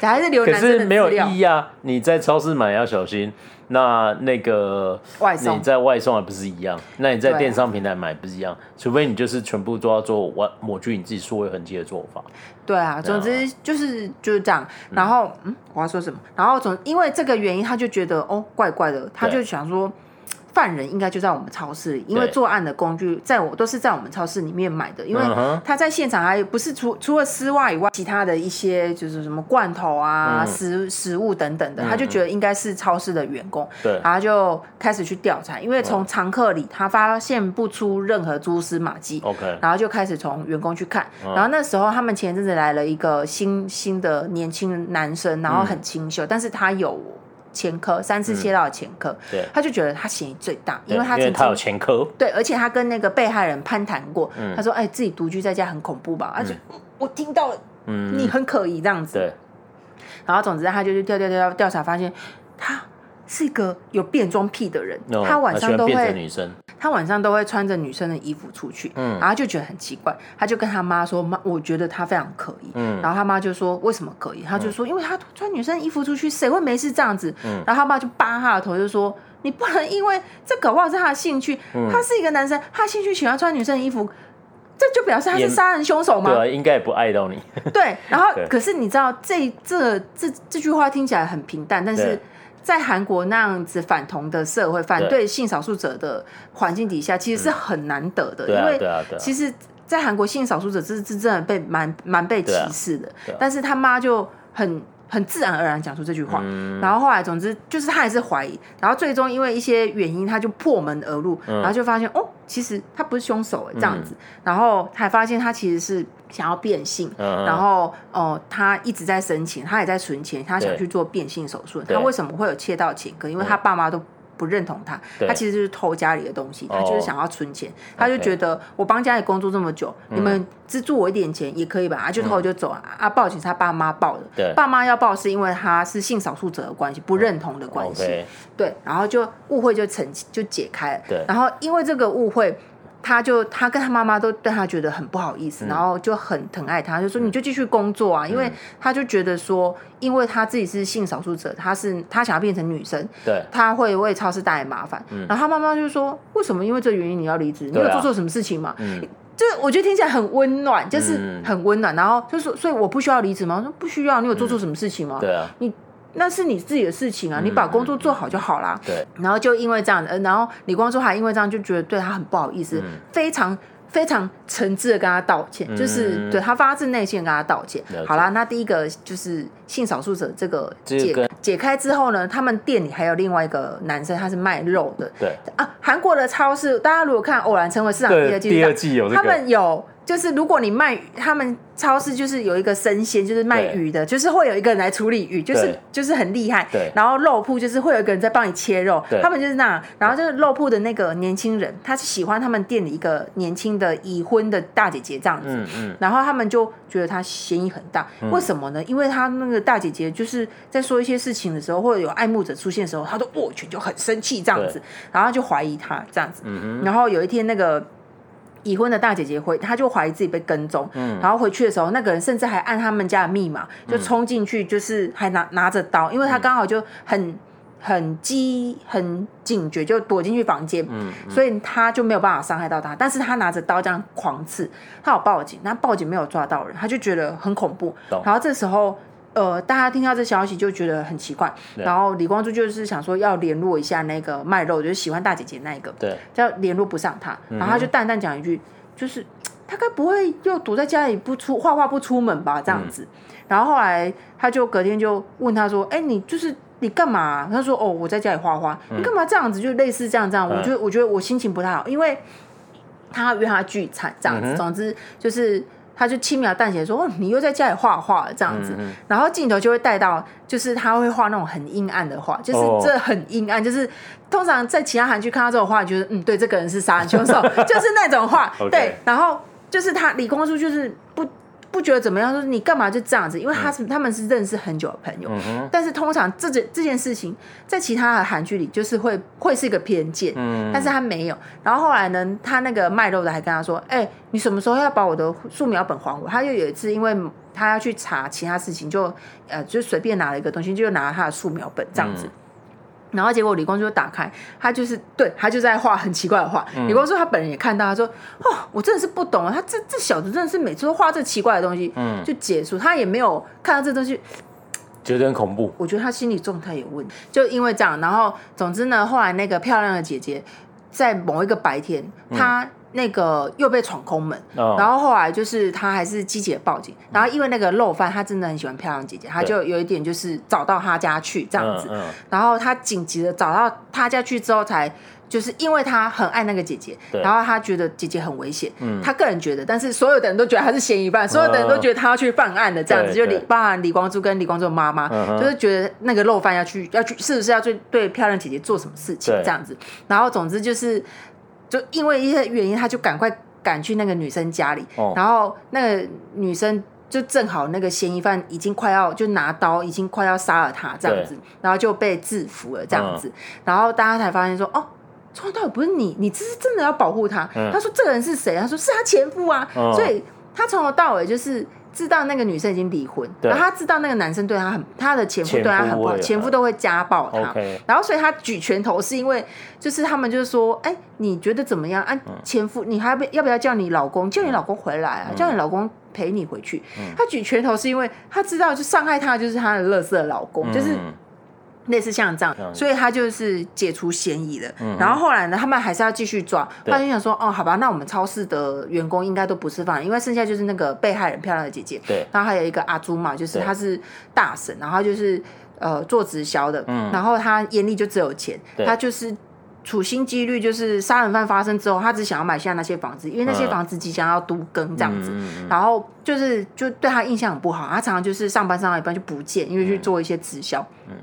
<laughs> 还是留男生的。可是没有意义啊，你在超市买要小心。那那个外送，你在外送还不是一样？那你在电商平台买不是一样？除非你就是全部都要做完抹去你自己数位痕迹的做法。对啊，总之就是就是这样。然后嗯，我要说什么？然后总因为这个原因，他就觉得哦怪怪的，他就想说。犯人应该就在我们超市里，因为作案的工具在我都是在我们超市里面买的。因为他在现场还不是除除了丝袜以外，其他的一些就是什么罐头啊、食食物等等的，他就觉得应该是超市的员工。对，然后就开始去调查，因为从常客里他发现不出任何蛛丝马迹。OK，然后就开始从员工去看。然后那时候他们前阵子来了一个新新的年轻男生，然后很清秀，但是他有。前科三次切到的前科，对，他就觉得他嫌疑最大，因为他他有前科，对，而且他跟那个被害人攀谈过，他说：“哎，自己独居在家很恐怖吧？”而且我听到了，嗯，你很可疑这样子，对。然后总之他就去调调调调查，发现他是一个有变装癖的人，他晚上都会女生。他晚上都会穿着女生的衣服出去，嗯，然后就觉得很奇怪，他就跟他妈说：“妈，我觉得他非常可疑。”嗯，然后他妈就说：“为什么可疑？”他就说：“因为他穿女生衣服出去，谁会没事这样子？”嗯，然后他妈就扒他的头，就说：“你不能因为这搞不好是他的兴趣，他是一个男生，他兴趣喜欢穿女生的衣服，这就表示他是杀人凶手吗？”对啊，应该也不爱到你。对，然后 <laughs> 可是你知道这这这这句话听起来很平淡，但是。在韩国那样子反同的社会，反对。性少数者的环境底下，其实是很难得的，因为其实，在韩国性少数者是是真的被蛮蛮被歧视的，但是他妈就很。很自然而然讲出这句话，嗯、然后后来总之就是他还是怀疑，然后最终因为一些原因，他就破门而入，嗯、然后就发现哦，其实他不是凶手哎，这样子，嗯、然后还发现他其实是想要变性，嗯、然后哦、呃，他一直在申请，他也在存钱，他想去做变性手术，他为什么会有窃盗前科？因为他爸妈都。不认同他，他其实就是偷家里的东西，他就是想要存钱，他就觉得我帮家里工作这么久，你们资助我一点钱也可以吧？啊，就偷就走啊！啊，报警是他爸妈报的，爸妈要报是因为他是性少数者的关系，不认同的关系，对，然后就误会就成就解开了，对，然后因为这个误会。他就他跟他妈妈都对他觉得很不好意思，嗯、然后就很疼爱他，就说你就继续工作啊，嗯、因为他就觉得说，因为他自己是性少数者，他是他想要变成女生，对，他会为超市带来麻烦。嗯、然后他妈妈就说，为什么？因为这原因你要离职？你有做错什么事情吗？嗯、就我觉得听起来很温暖，就是很温暖。然后就说，所以我不需要离职吗？我说不需要。你有做错什么事情吗？对啊，你。那是你自己的事情啊，你把工作做好就好啦。对。然后就因为这样，呃，然后李光洙还因为这样就觉得对他很不好意思，非常非常诚挚的跟他道歉，就是对他发自内心跟他道歉。好啦，那第一个就是性少数者这个解解开之后呢，他们店里还有另外一个男生，他是卖肉的。对。啊，韩国的超市，大家如果看《偶然成为市场》第二季，第二季有他们有。就是如果你卖，他们超市就是有一个生鲜，就是卖鱼的，就是会有一个人来处理鱼，就是就是很厉害。对。然后肉铺就是会有一个人在帮你切肉，他们就是那样。然后就是肉铺的那个年轻人，他是喜欢他们店里一个年轻的已婚的大姐姐这样子。嗯嗯。然后他们就觉得他嫌疑很大，为什么呢？因为他那个大姐姐就是在说一些事情的时候，或者有爱慕者出现的时候，他都握拳就很生气这样子，然后就怀疑他这样子。嗯嗯。然后有一天那个。已婚的大姐姐回，她就怀疑自己被跟踪，嗯、然后回去的时候，那个人甚至还按他们家的密码，就冲进去，就是还拿拿着刀，因为他刚好就很很机很警觉，就躲进去房间，嗯，嗯，所以他就没有办法伤害到他。但是他拿着刀这样狂刺，他有报警，那报警没有抓到人，他就觉得很恐怖。然后这时候，呃，大家听到这消息就觉得很奇怪。然后李光洙就是想说要联络一下那个卖肉，就是喜欢大姐姐那一个，对，叫联络不上他，然后他就淡淡讲一句，就是他该不会又躲在家里不出画画不出门吧？这样子。嗯、然后后来他就隔天就问他说：“哎，你就是。”你干嘛、啊？他说：“哦，我在家里画画。嗯、你干嘛这样子？就类似这样这样。嗯、我觉得，我觉得我心情不太好，因为他约他聚餐这样子。嗯、总之就是，他就轻描淡写说：‘哦，你又在家里画画这样子。嗯’然后镜头就会带到，就是他会画那种很阴暗的画，就是这很阴暗。就是通常在其他韩剧看到这种画，觉得嗯，对，这个人是杀人凶手，就是那种画。<laughs> 对，然后就是他李光洙就是不。”不觉得怎么样？说你干嘛就这样子？因为他是、嗯、他们是认识很久的朋友，嗯、但是通常这件这件事情在其他的韩剧里就是会会是一个偏见，嗯、但是他没有。然后后来呢，他那个卖肉的还跟他说：“哎、欸，你什么时候要把我的素描本还我？”他就有一次，因为他要去查其他事情就，就呃就随便拿了一个东西，就拿了他的素描本这样子。嗯然后结果李光洙就打开，他就是对他就在画很奇怪的画。嗯、李光洙他本人也看到，他说：“哦，我真的是不懂啊，他这这小子真的是每次都画这奇怪的东西。”嗯，就结束，他也没有看到这东西，觉得很恐怖。我觉得他心理状态有问题，就因为这样。然后总之呢，后来那个漂亮的姐姐在某一个白天，她、嗯。那个又被闯空门，oh. 然后后来就是他还是积极的报警，然后因为那个肉贩他真的很喜欢漂亮姐姐，他就有一点就是找到他家去这样子，然后他紧急的找到他家去之后，才就是因为他很爱那个姐姐，然后他觉得姐姐很危险，他个人觉得，但是所有的人都觉得他是嫌疑犯，所有的人都觉得他要去犯案的这样子，就李包含李光洙跟李光洙的妈妈，就是觉得那个肉贩要去要去是不是要对对漂亮姐姐做什么事情这样子，然后总之就是。就因为一些原因，他就赶快赶去那个女生家里，哦、然后那个女生就正好那个嫌疑犯已经快要就拿刀，已经快要杀了他这样子，然后就被制服了这样子，嗯、然后大家才发现说，哦，从头到尾不是你，你这是真的要保护他。嗯、他说这个人是谁？他说是他前夫啊，嗯、所以他从头到尾就是。知道那个女生已经离婚，然后他知道那个男生对她很，他的前夫对她很不好，前夫，都会家暴他，Okay. 然后所以他举拳头是因为，就是他们就是说，哎，你觉得怎么样？啊，前夫，你还要不要叫你老公，叫你老公回来啊，嗯、叫你老公陪你回去？嗯、他举拳头是因为他知道，就伤害他就是他的垃圾老公，嗯、就是。类似像这样，所以他就是解除嫌疑了。嗯、然后后来呢，他们还是要继续抓。他就想说，哦，好吧，那我们超市的员工应该都不是犯人，因为剩下就是那个被害人漂亮的姐姐。对。然后还有一个阿朱嘛，就是他是大神，然后就是呃做直销的。嗯。然后他眼里就只有钱，对他就是处心积虑，就是杀人犯发生之后，他只想要买下那些房子，因为那些房子即将要都更这样子。嗯、然后就是就对他印象很不好，他常常就是上班上到一半就不见，因为去做一些直销。嗯。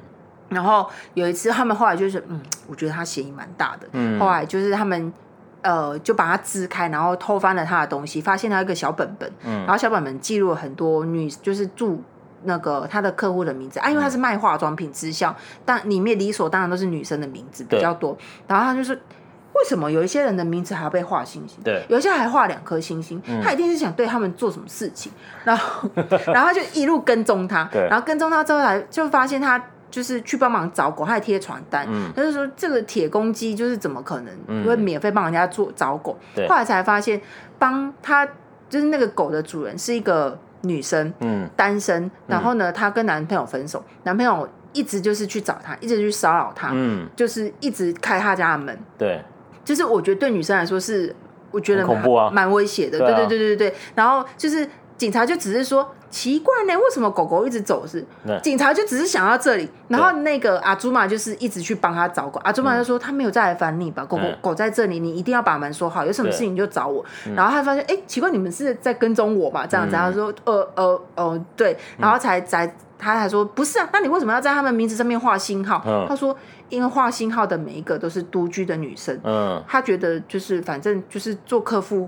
然后有一次，他们后来就是，嗯，我觉得他嫌疑蛮大的。嗯，后来就是他们，呃，就把他支开，然后偷翻了他的东西，发现他一个小本本，嗯，然后小本本记录了很多女，就是住那个他的客户的名字啊，因为他是卖化妆品直销，但里面理所当然都是女生的名字比较多。然后他就说，为什么有一些人的名字还要被画星星？对，有一些还画两颗星星，嗯、他一定是想对他们做什么事情。然后，<laughs> 然后他就一路跟踪他，对然后跟踪他之后来就发现他。就是去帮忙找狗，他还贴传单。嗯，他就说这个铁公鸡就是怎么可能会免费帮人家做找狗？对，后来才发现，帮他就是那个狗的主人是一个女生，嗯，单身。然后呢，她跟男朋友分手，男朋友一直就是去找她，一直去骚扰她，嗯，就是一直开她家的门。对，就是我觉得对女生来说是，我觉得恐怖啊蛮危险的。对对对对对，然后就是警察就只是说。奇怪呢，为什么狗狗一直走是？警察就只是想到这里，然后那个阿朱玛就是一直去帮他找狗。阿朱玛就说他没有再来烦你吧，狗狗狗在这里，你一定要把门锁好，有什么事情就找我。然后他发现，哎，奇怪，你们是在跟踪我吧？这样子，他说，呃呃呃，对，然后才才他还说不是啊，那你为什么要在他们名字上面画星号？嗯、他说，因为画星号的每一个都是独居的女生，嗯，他觉得就是反正就是做客服。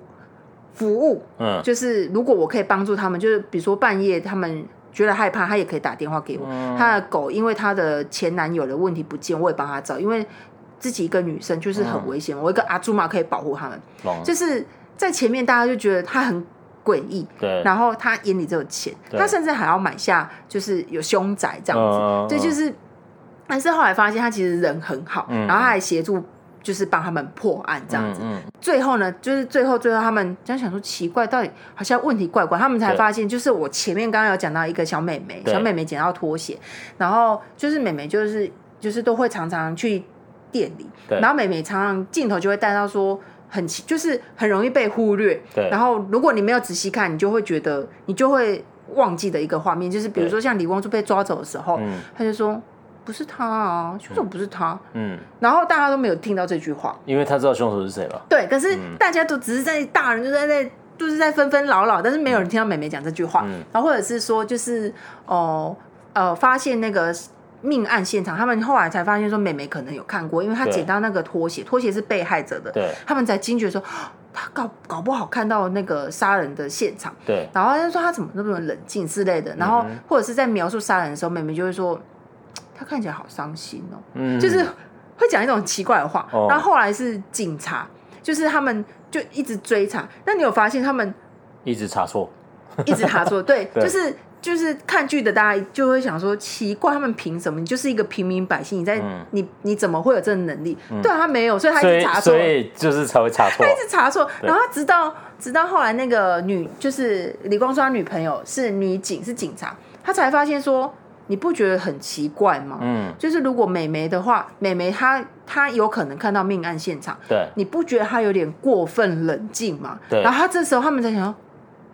服务，嗯，就是如果我可以帮助他们，就是比如说半夜他们觉得害怕，他也可以打电话给我。嗯、他的狗因为他的前男友的问题不见，我也帮他找，因为自己一个女生就是很危险，嗯、我一个阿朱玛可以保护他们。嗯、就是在前面大家就觉得他很诡异，对，然后他眼里只有钱，他甚至还要买下就是有凶宅这样子，这对就是但是后来发现他其实人很好，嗯、然后他还协助。就是帮他们破案这样子，嗯嗯、最后呢，就是最后最后他们这样想说奇怪，到底好像问题怪怪，他们才发现，就是我前面刚刚有讲到一个小妹妹，小妹妹捡到拖鞋，然后就是妹妹就是就是都会常常去店里，然后妹妹常常镜头就会带到说很奇，就是很容易被忽略，对。然后如果你没有仔细看，你就会觉得你就会忘记的一个画面，就是比如说像李光洙被抓走的时候，嗯、他就说。不是他啊，凶手不是他。嗯，然后大家都没有听到这句话，因为他知道凶手是谁了。对，可是大家都只是在大人就在在就是在纷纷扰扰，但是没有人听到妹妹讲这句话。嗯，然后或者是说就是哦呃发现那个命案现场，他们后来才发现说妹妹可能有看过，因为她捡到那个拖鞋，拖鞋是被害者的。对，他们才惊觉说他搞搞不好看到那个杀人的现场。对，然后他就说他怎么那么冷静之类的，然后或者是在描述杀人的时候，妹妹就会说。他看起来好伤心哦，嗯，就是会讲一种奇怪的话。哦、然后后来是警察，就是他们就一直追查。那你有发现他们一直查错，一直查错？<laughs> 对，对就是就是看剧的大家就会想说奇怪，他们凭什么？你就是一个平民百姓，你在、嗯、你你怎么会有这个能力？嗯、对啊，他没有，所以他一直查错，所以就是才会查错，他一直查错。然后直到直到后来那个女就是李光洙他女朋友是女警，是警察，他才发现说。你不觉得很奇怪吗？嗯，就是如果美眉的话，美眉她她有可能看到命案现场，对，你不觉得她有点过分冷静吗？对，然后她这时候他们在想，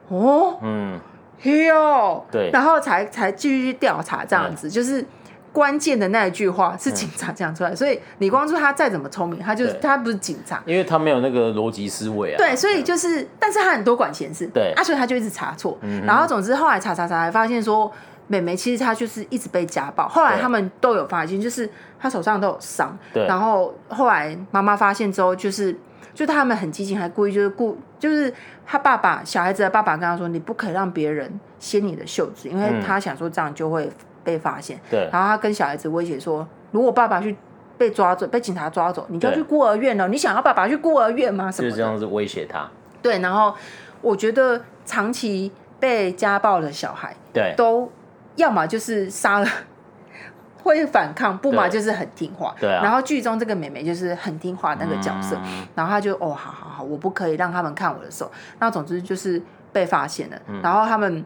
哦，嗯，哟，对，然后才才继续调查这样子，就是关键的那一句话是警察讲出来，所以李光洙他再怎么聪明，他就是他不是警察，因为他没有那个逻辑思维啊。对，所以就是，但是他很多管闲事，对，啊，所以他就一直查错，然后总之后来查查查，才发现说。妹妹其实她就是一直被家暴，后来他们都有发现，就是她手上都有伤。对。然后后来妈妈发现之后，就是就他们很激情，还故意就是故就是他爸爸小孩子的爸爸跟他说：“你不可以让别人掀你的袖子，因为他想说这样就会被发现。”对。然后他跟小孩子威胁说：“如果爸爸去被抓走，被警察抓走，你就要去孤儿院了。你想要爸爸去孤儿院吗？”什么？就是这样子威胁他。对。然后我觉得长期被家暴的小孩，对都。要么就是杀了 <laughs> 会反抗，不嘛就是很听话。对啊。然后剧中这个妹妹就是很听话那个角色，嗯、然后她就哦，好好好，我不可以让他们看我的手。那总之就是被发现了，嗯、然后他们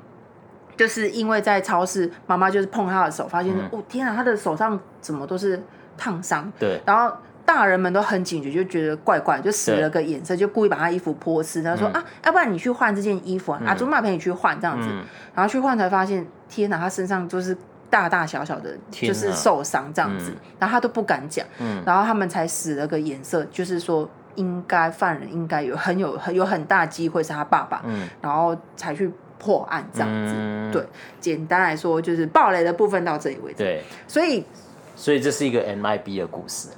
就是因为在超市，妈妈就是碰她的手，发现、嗯、哦天啊，她的手上怎么都是烫伤。对。然后大人们都很警觉，就觉得怪怪，就使了个眼色，就故意把她衣服泼湿。他说、嗯、啊，要不然你去换这件衣服啊，阿祖妈陪你去换这样子。嗯、然后去换才发现。天哪，他身上就是大大小小的，就是受伤这样子，嗯、然后他都不敢讲，嗯、然后他们才使了个眼色，就是说应该犯人应该有很有很有很大机会是他爸爸，嗯、然后才去破案这样子。嗯、对，简单来说就是暴雷的部分到这里为止。对，所以所以这是一个 MIB 的故事。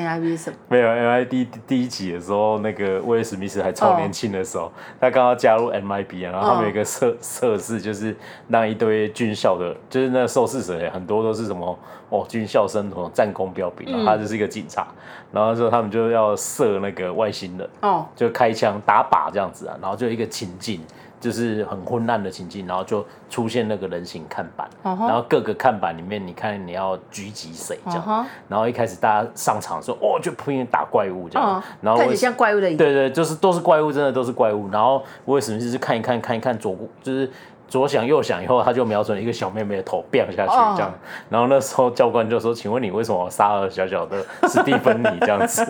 MIB 什么？没有 NIB 第一集的时候，那个威尔史密斯还超年轻的时候，oh. 他刚刚加入 MIB 然后他们有一个测测试，就是让一堆军校的，就是那个受试者很多都是什么哦军校生，什么战功标兵，然后他就是一个警察，嗯、然后说他们就要射那个外星人，哦，oh. 就开枪打靶这样子啊，然后就一个情境。就是很昏暗的情境，然后就出现那个人形看板，uh huh. 然后各个看板里面，你看你要狙击谁这样，uh huh. 然后一开始大家上场的时候，哦，就拼命打怪物这样，uh huh. 然后看像怪物的，对，对对，就是都是怪物，真的都是怪物。然后为什么就是看一看看一看左顾，就是。左想右想以后，他就瞄准一个小妹妹的头，掉下去这样。然后那时候教官就说：“请问你为什么杀了小小的史蒂芬妮这样子？”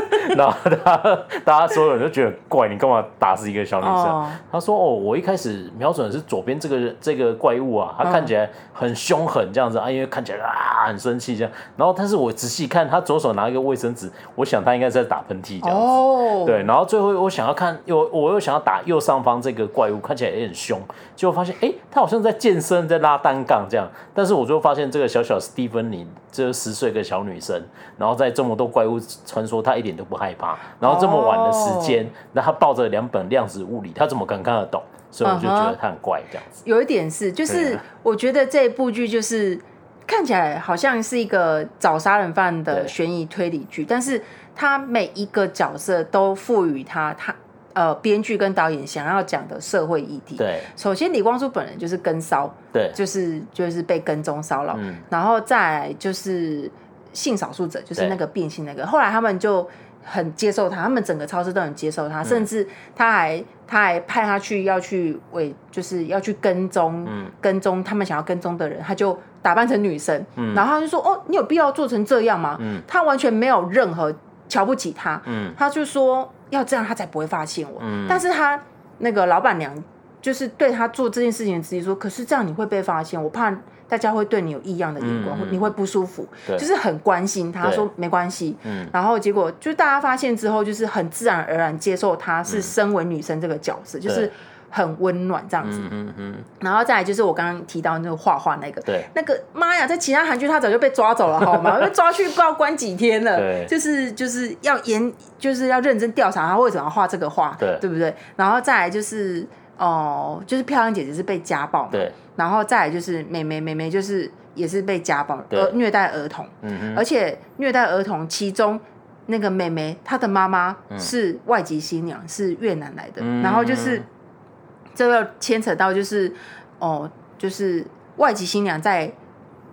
<laughs> 然后他大家所有人都觉得怪，你干嘛打死一个小女生？他说：“哦，我一开始瞄准的是左边这个这个怪物啊，他看起来很凶狠这样子啊，因为看起来啊很生气这样。然后但是我仔细看，他左手拿一个卫生纸，我想他应该是在打喷嚏这样子。对，然后最后我想要看，又我又想要打右上方这个怪物，看起来也很凶，就。发现哎，他好像在健身，在拉单杠这样。但是我就发现这个小小斯蒂芬妮，这十岁的小女生，然后在这么多怪物传说，她一点都不害怕。然后这么晚的时间，那她、oh. 抱着两本量子物理，她怎么可能看得懂？所以我就觉得她很怪这样子。Uh. 有一点是，就是我觉得这一部剧就是看起来好像是一个找杀人犯的悬疑推理剧，但是他每一个角色都赋予他他。呃编剧跟导演想要讲的社会议题。对，首先李光洙本人就是跟骚，对，就是就是被跟踪骚扰，嗯、然后再就是性少数者，就是那个变性那个，后来他们就。很接受他，他们整个超市都很接受他，嗯、甚至他还他还派他去要去为就是要去跟踪、嗯、跟踪他们想要跟踪的人，他就打扮成女生，嗯、然后他就说：“哦，你有必要做成这样吗？”嗯、他完全没有任何瞧不起他，嗯、他就说要这样他才不会发现我。嗯、但是他那个老板娘就是对他做这件事情的质疑说：“可是这样你会被发现，我怕。”大家会对你有异样的眼光，嗯、你会不舒服，就是很关心他，说没关系，嗯、然后结果就大家发现之后，就是很自然而然接受他是身为女生这个角色，嗯、就是很温暖这样子。嗯嗯嗯、然后再来就是我刚刚提到那个画画那个，对。那个妈呀，在其他韩剧他早就被抓走了，好吗？<laughs> 被抓去不知道关几天了。对。就是就是要严，就是要认真调查他为什么要画这个画，对，对不对？然后再来就是。哦，就是漂亮姐姐是被家暴嘛，对，然后再来就是妹妹，妹妹就是也是被家暴，呃，虐待儿童，嗯哼，而且虐待儿童，其中那个妹妹她的妈妈是外籍新娘，是越南来的，然后就是这要牵扯到就是哦，就是外籍新娘在。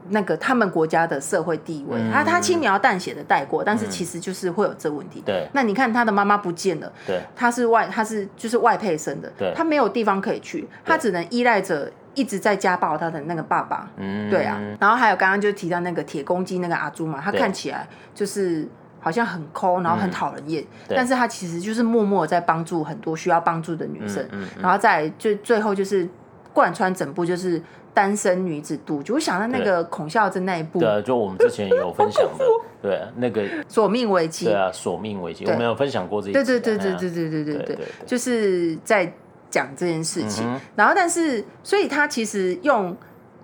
那个他们国家的社会地位，他他轻描淡写的带过，但是其实就是会有这问题。对，那你看他的妈妈不见了，对，他是外他是就是外配生的，对，他没有地方可以去，他只能依赖着一直在家暴他的那个爸爸。嗯，对啊。然后还有刚刚就提到那个铁公鸡那个阿朱嘛，他看起来就是好像很抠，然后很讨人厌，但是他其实就是默默在帮助很多需要帮助的女生。嗯，然后再最最后就是贯穿整部就是。单身女子度，就，我想到那个孔孝真那一部，对啊，就我们之前有分享的，<laughs> 对啊，那个索命危机，对啊，索命危机，我们有分享过这一对对对对对对对对，就是在讲这件事情。然后，但是，所以他其实用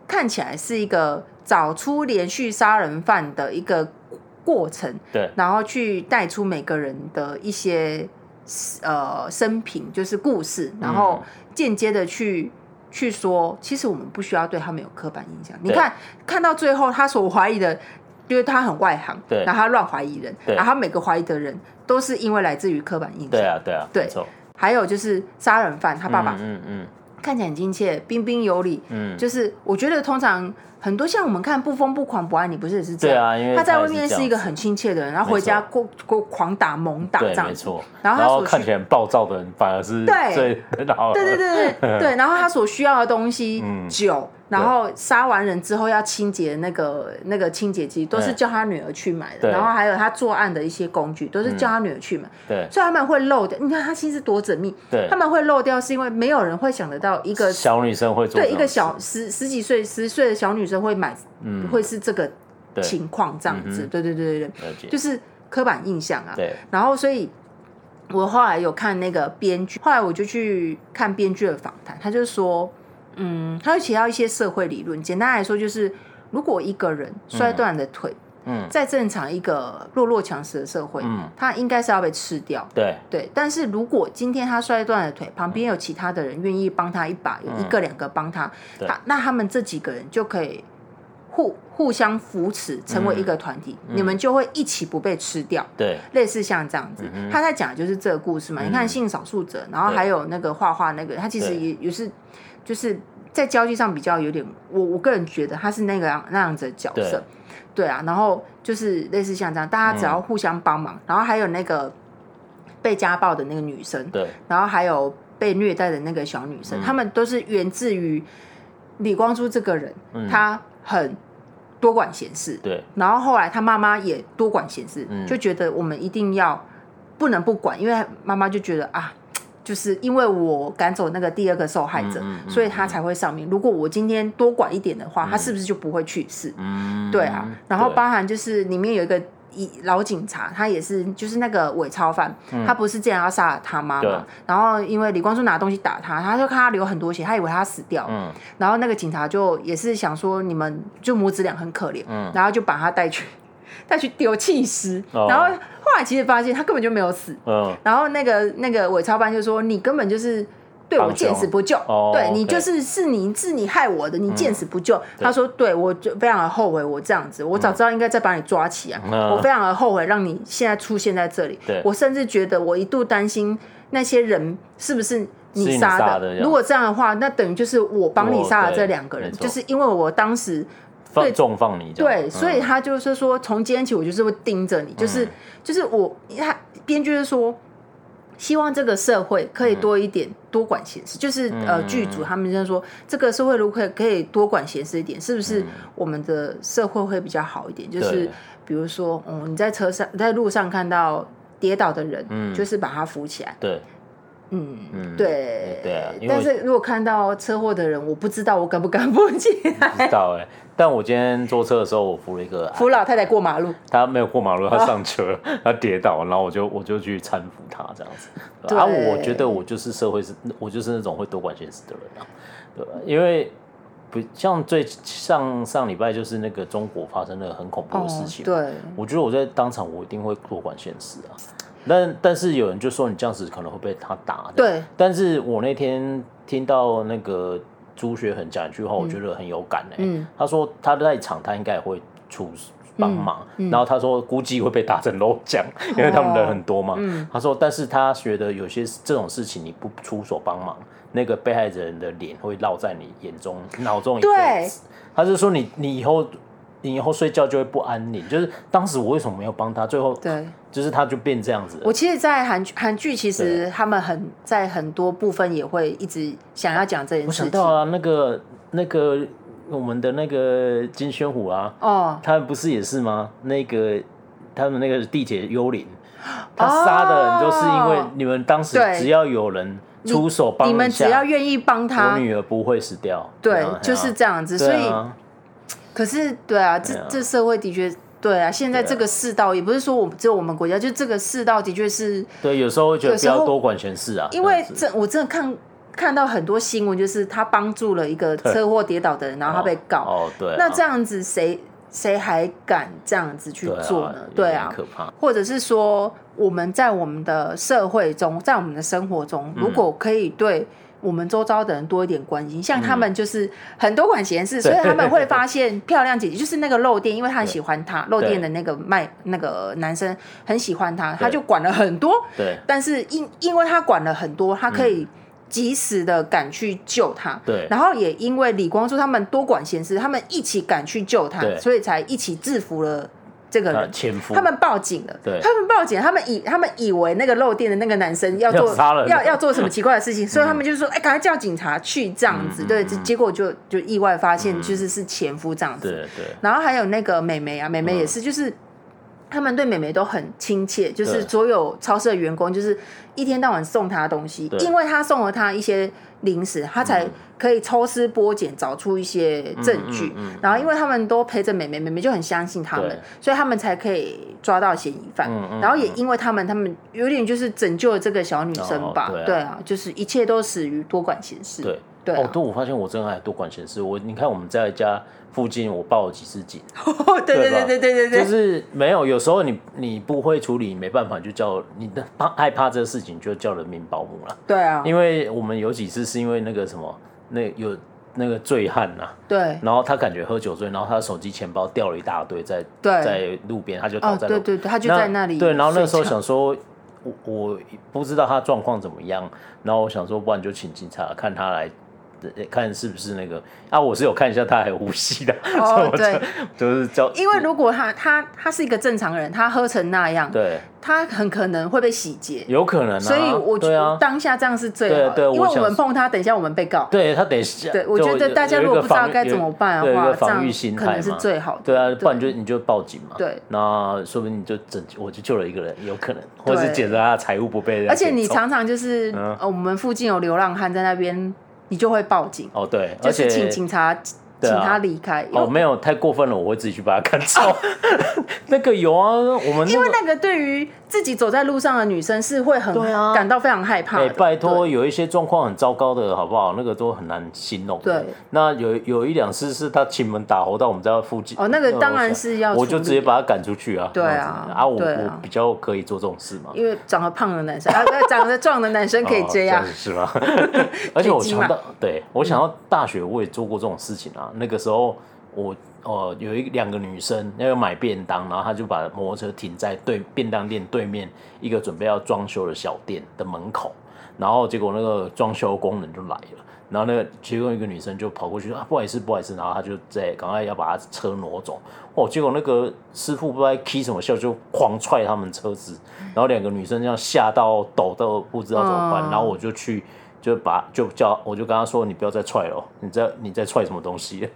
看起来是一个找出连续杀人犯的一个过程，对，然后去带出每个人的一些呃生平，就是故事，然后间接的去。去说，其实我们不需要对他们有刻板印象。你看，看到最后，他所怀疑的，因为他很外行，对然后他乱怀疑人，然后他每个怀疑的人都是因为来自于刻板印象。对啊，对啊，对。还有就是杀人犯，他爸爸，嗯嗯，嗯看起来很亲切，彬彬有礼，嗯，就是我觉得通常。很多像我们看不疯不狂不爱你，不是也是这样？对啊，因为他在外面是一个很亲切的人，然后回家过过狂打猛打这样。没错。然后他所看起来很暴躁的人，反而是对对对对对对。<laughs> 然后他所需要的东西，酒，然后杀完人之后要清洁那个那个清洁剂，都是叫他女儿去买的。然后还有他作案的一些工具，都是叫他女儿去买。对。所以他们会漏掉，你看他心思多缜密。对。他们会漏掉，是因为没有人会想得到一个小女生会做对一个小十十几岁十岁的小女生。会买，嗯，会是这个情况这样子，对对对对对，就是刻板印象啊。对，然后所以，我后来有看那个编剧，后来我就去看编剧的访谈，他就说，嗯，他会提到一些社会理论，简单来说就是，如果一个人摔断了腿。嗯，在正常一个弱肉强食的社会，嗯，他应该是要被吃掉。对对，但是如果今天他摔断了腿，旁边有其他的人愿意帮他一把，有一个两个帮他，他那他们这几个人就可以互互相扶持，成为一个团体，你们就会一起不被吃掉。对，类似像这样子，他在讲的就是这个故事嘛。你看性少数者，然后还有那个画画那个，他其实也也是就是在交际上比较有点，我我个人觉得他是那个样那样子的角色。对啊，然后就是类似像这样，大家只要互相帮忙，嗯、然后还有那个被家暴的那个女生，对，然后还有被虐待的那个小女生，他、嗯、们都是源自于李光洙这个人，嗯、他很多管闲事，对，然后后来他妈妈也多管闲事，嗯、就觉得我们一定要不能不管，因为妈妈就觉得啊。就是因为我赶走那个第二个受害者，嗯嗯、所以他才会上面。如果我今天多管一点的话，嗯、他是不是就不会去世？嗯、对啊。然后包含就是里面有一个一老警察，他也是就是那个伪钞犯，嗯、他不是这样要杀了他妈妈。然后因为李光洙拿东西打他，他就看他流很多血，他以为他死掉。嗯、然后那个警察就也是想说你们就母子俩很可怜，嗯、然后就把他带去。再去丢弃尸，然后后来其实发现他根本就没有死。嗯，然后那个那个伪钞班就说：“你根本就是对我见死不救，哦、对你就是是你是你害我的，你见死不救。嗯、他说，对我就非常的后悔，我这样子，我早知道应该再把你抓起来！嗯、我非常的后悔让你现在出现在这里。对。我甚至觉得我一度担心那些人是不是你杀的？的如果这样的话，那等于就是我帮你杀了这两个人，就是因为我当时对重放你，对，所以他就是说，从今天起我就是会盯着你，就是、嗯、就是我他编剧是说。希望这个社会可以多一点多管闲事，就是呃剧组他们就说，这个社会如果可以多管闲事一点，是不是我们的社会会比较好一点？就是比如说，嗯，你在车上在路上看到跌倒的人，就是把他扶起来。对，嗯对对啊。但是如果看到车祸的人，我不知道我敢不敢扶起来。不知道哎。但我今天坐车的时候，我扶了一个扶老太太过马路，她没有过马路，她上车，<laughs> 她跌倒，然后我就我就去搀扶她这样子。对啊，我觉得我就是社会是，我就是那种会多管闲事的人啊。对，因为不像最上上礼拜就是那个中国发生了很恐怖的事情，对，我觉得我在当场我一定会多管闲事啊。但但是有人就说你这样子可能会被他打，对。但是我那天听到那个。朱学恒讲一句话，我觉得很有感哎。嗯，他说他在场，他应该也会出帮忙。然后他说估计会被打成肉酱，因为他们人很多嘛。他说，但是他觉得有些这种事情你不出手帮忙，那个被害人的脸会烙在你眼中、脑中一辈子。他是说你你以后。你以后睡觉就会不安宁，就是当时我为什么没有帮他？最后对，就是他就变这样子。我其实，在韩韩剧，其实他们很在很多部分也会一直想要讲这件事情。我想到啊，那个那个我们的那个金宣虎啊，哦，他们不是也是吗？那个他们那个地铁幽灵，<gasps> 他杀的人就是因为你们当时只要有人出手帮，你们只要愿意帮他，我女儿不会死掉。对，就是这样子，所以。可是，对啊，这这社会的确，对啊，现在这个世道也不是说我们只有我们国家，就这个世道的确是。对，有时候会觉得不要多管闲事啊。因为这我真的看看到很多新闻，就是他帮助了一个车祸跌倒的人，然后他被告。哦，对。那这样子谁谁还敢这样子去做呢？对啊，可怕。或者是说，我们在我们的社会中，在我们的生活中，如果可以对。我们周遭的人多一点关心，像他们就是很多管闲事，所以他们会发现漂亮姐姐就是那个漏电，因为他很喜欢她，漏电的那个卖那个男生很喜欢她，他就管了很多。对，但是因因为他管了很多，他可以及时的赶去救他。对，然后也因为李光洙他们多管闲事，他们一起赶去救他，所以才一起制服了。这个人，他们报警了。对，他们报警，他们以他们以为那个漏电的那个男生要做要要要做什么奇怪的事情，<laughs> 所以他们就说：“哎，赶快叫警察去这样子。”对，结果就就意外发现，就是是前夫这样子。对对。然后还有那个美眉啊，美眉也是，就是他们对美眉都很亲切，就是所有超市的员工就是一天到晚送她东西，因为他送了她一些。临时，他才可以抽丝剥茧找出一些证据，嗯嗯嗯、然后因为他们都陪着美眉，美眉就很相信他们，所以他们才可以抓到嫌疑犯。然后也因为他们，他们有点就是拯救了这个小女生吧，哦对，啊、对啊，就是一切都始于多管闲事。对，对、啊。哦，对，我发现我真的爱多管闲事。我你看我们在家附近，我报了几次警。<laughs> 对对对对对对对，就是没有，有时候你你不会处理，没办法，就叫你的怕害怕这个事情，就叫人民保姆了。对啊，因为我们有几次是因为那个什么，那有那个醉汉呐，对，然后他感觉喝酒醉，然后他的手机钱包掉了一大堆在在路边，他就倒在对对对，他就在那里。对，然后那时候想说，我我不知道他状况怎么样，然后我想说，不然就请警察看他来。看是不是那个啊？我是有看一下，他还有呼吸的。哦，<laughs> 对，就是叫。因为如果他他他是一个正常人，他喝成那样，对，他很可能会被洗劫，有可能。所以我觉得当下这样是最好的，因为我们碰他，等一下我们被告。对他等一下，对，我觉得大家如果不知道该怎么办的话，这样可能是最好的。对啊，不然就你就报警嘛。对，那说不定你就拯我就救了一个人，有可能，或者是检查他的财务不被。而且你常常就是呃，我们附近有流浪汉在那边。你就会报警哦，对，就是请警察请他离开。哦，没有太过分了，我会自己去把他赶走。<laughs> 那个有啊，我们因为那个对于自己走在路上的女生是会很感到非常害怕。哎，拜托，有一些状况很糟糕的，好不好？那个都很难形容。对，那有有一两次是他亲门打猴到我们家附近。哦，那个当然是要，我就直接把他赶出去啊。对啊，啊，我我比较可以做这种事嘛。因为长得胖的男生，<laughs> 啊，长得壮的男生可以这样，是吗？<laughs> 而且我想到，对我想到大学我也做过这种事情啊。那个时候我。哦，有一两个女生要买便当，然后她就把摩托车停在对便当店对面一个准备要装修的小店的门口，然后结果那个装修工人就来了，然后那个其中一个女生就跑过去说啊，不好意思，不好意思，然后她就在赶快要把她车挪走，哦，结果那个师傅不知道开什么笑，就狂踹他们车子，然后两个女生这样吓到抖到不知道怎么办，然后我就去就把就叫我就跟她说，你不要再踹了，你在你在踹什么东西？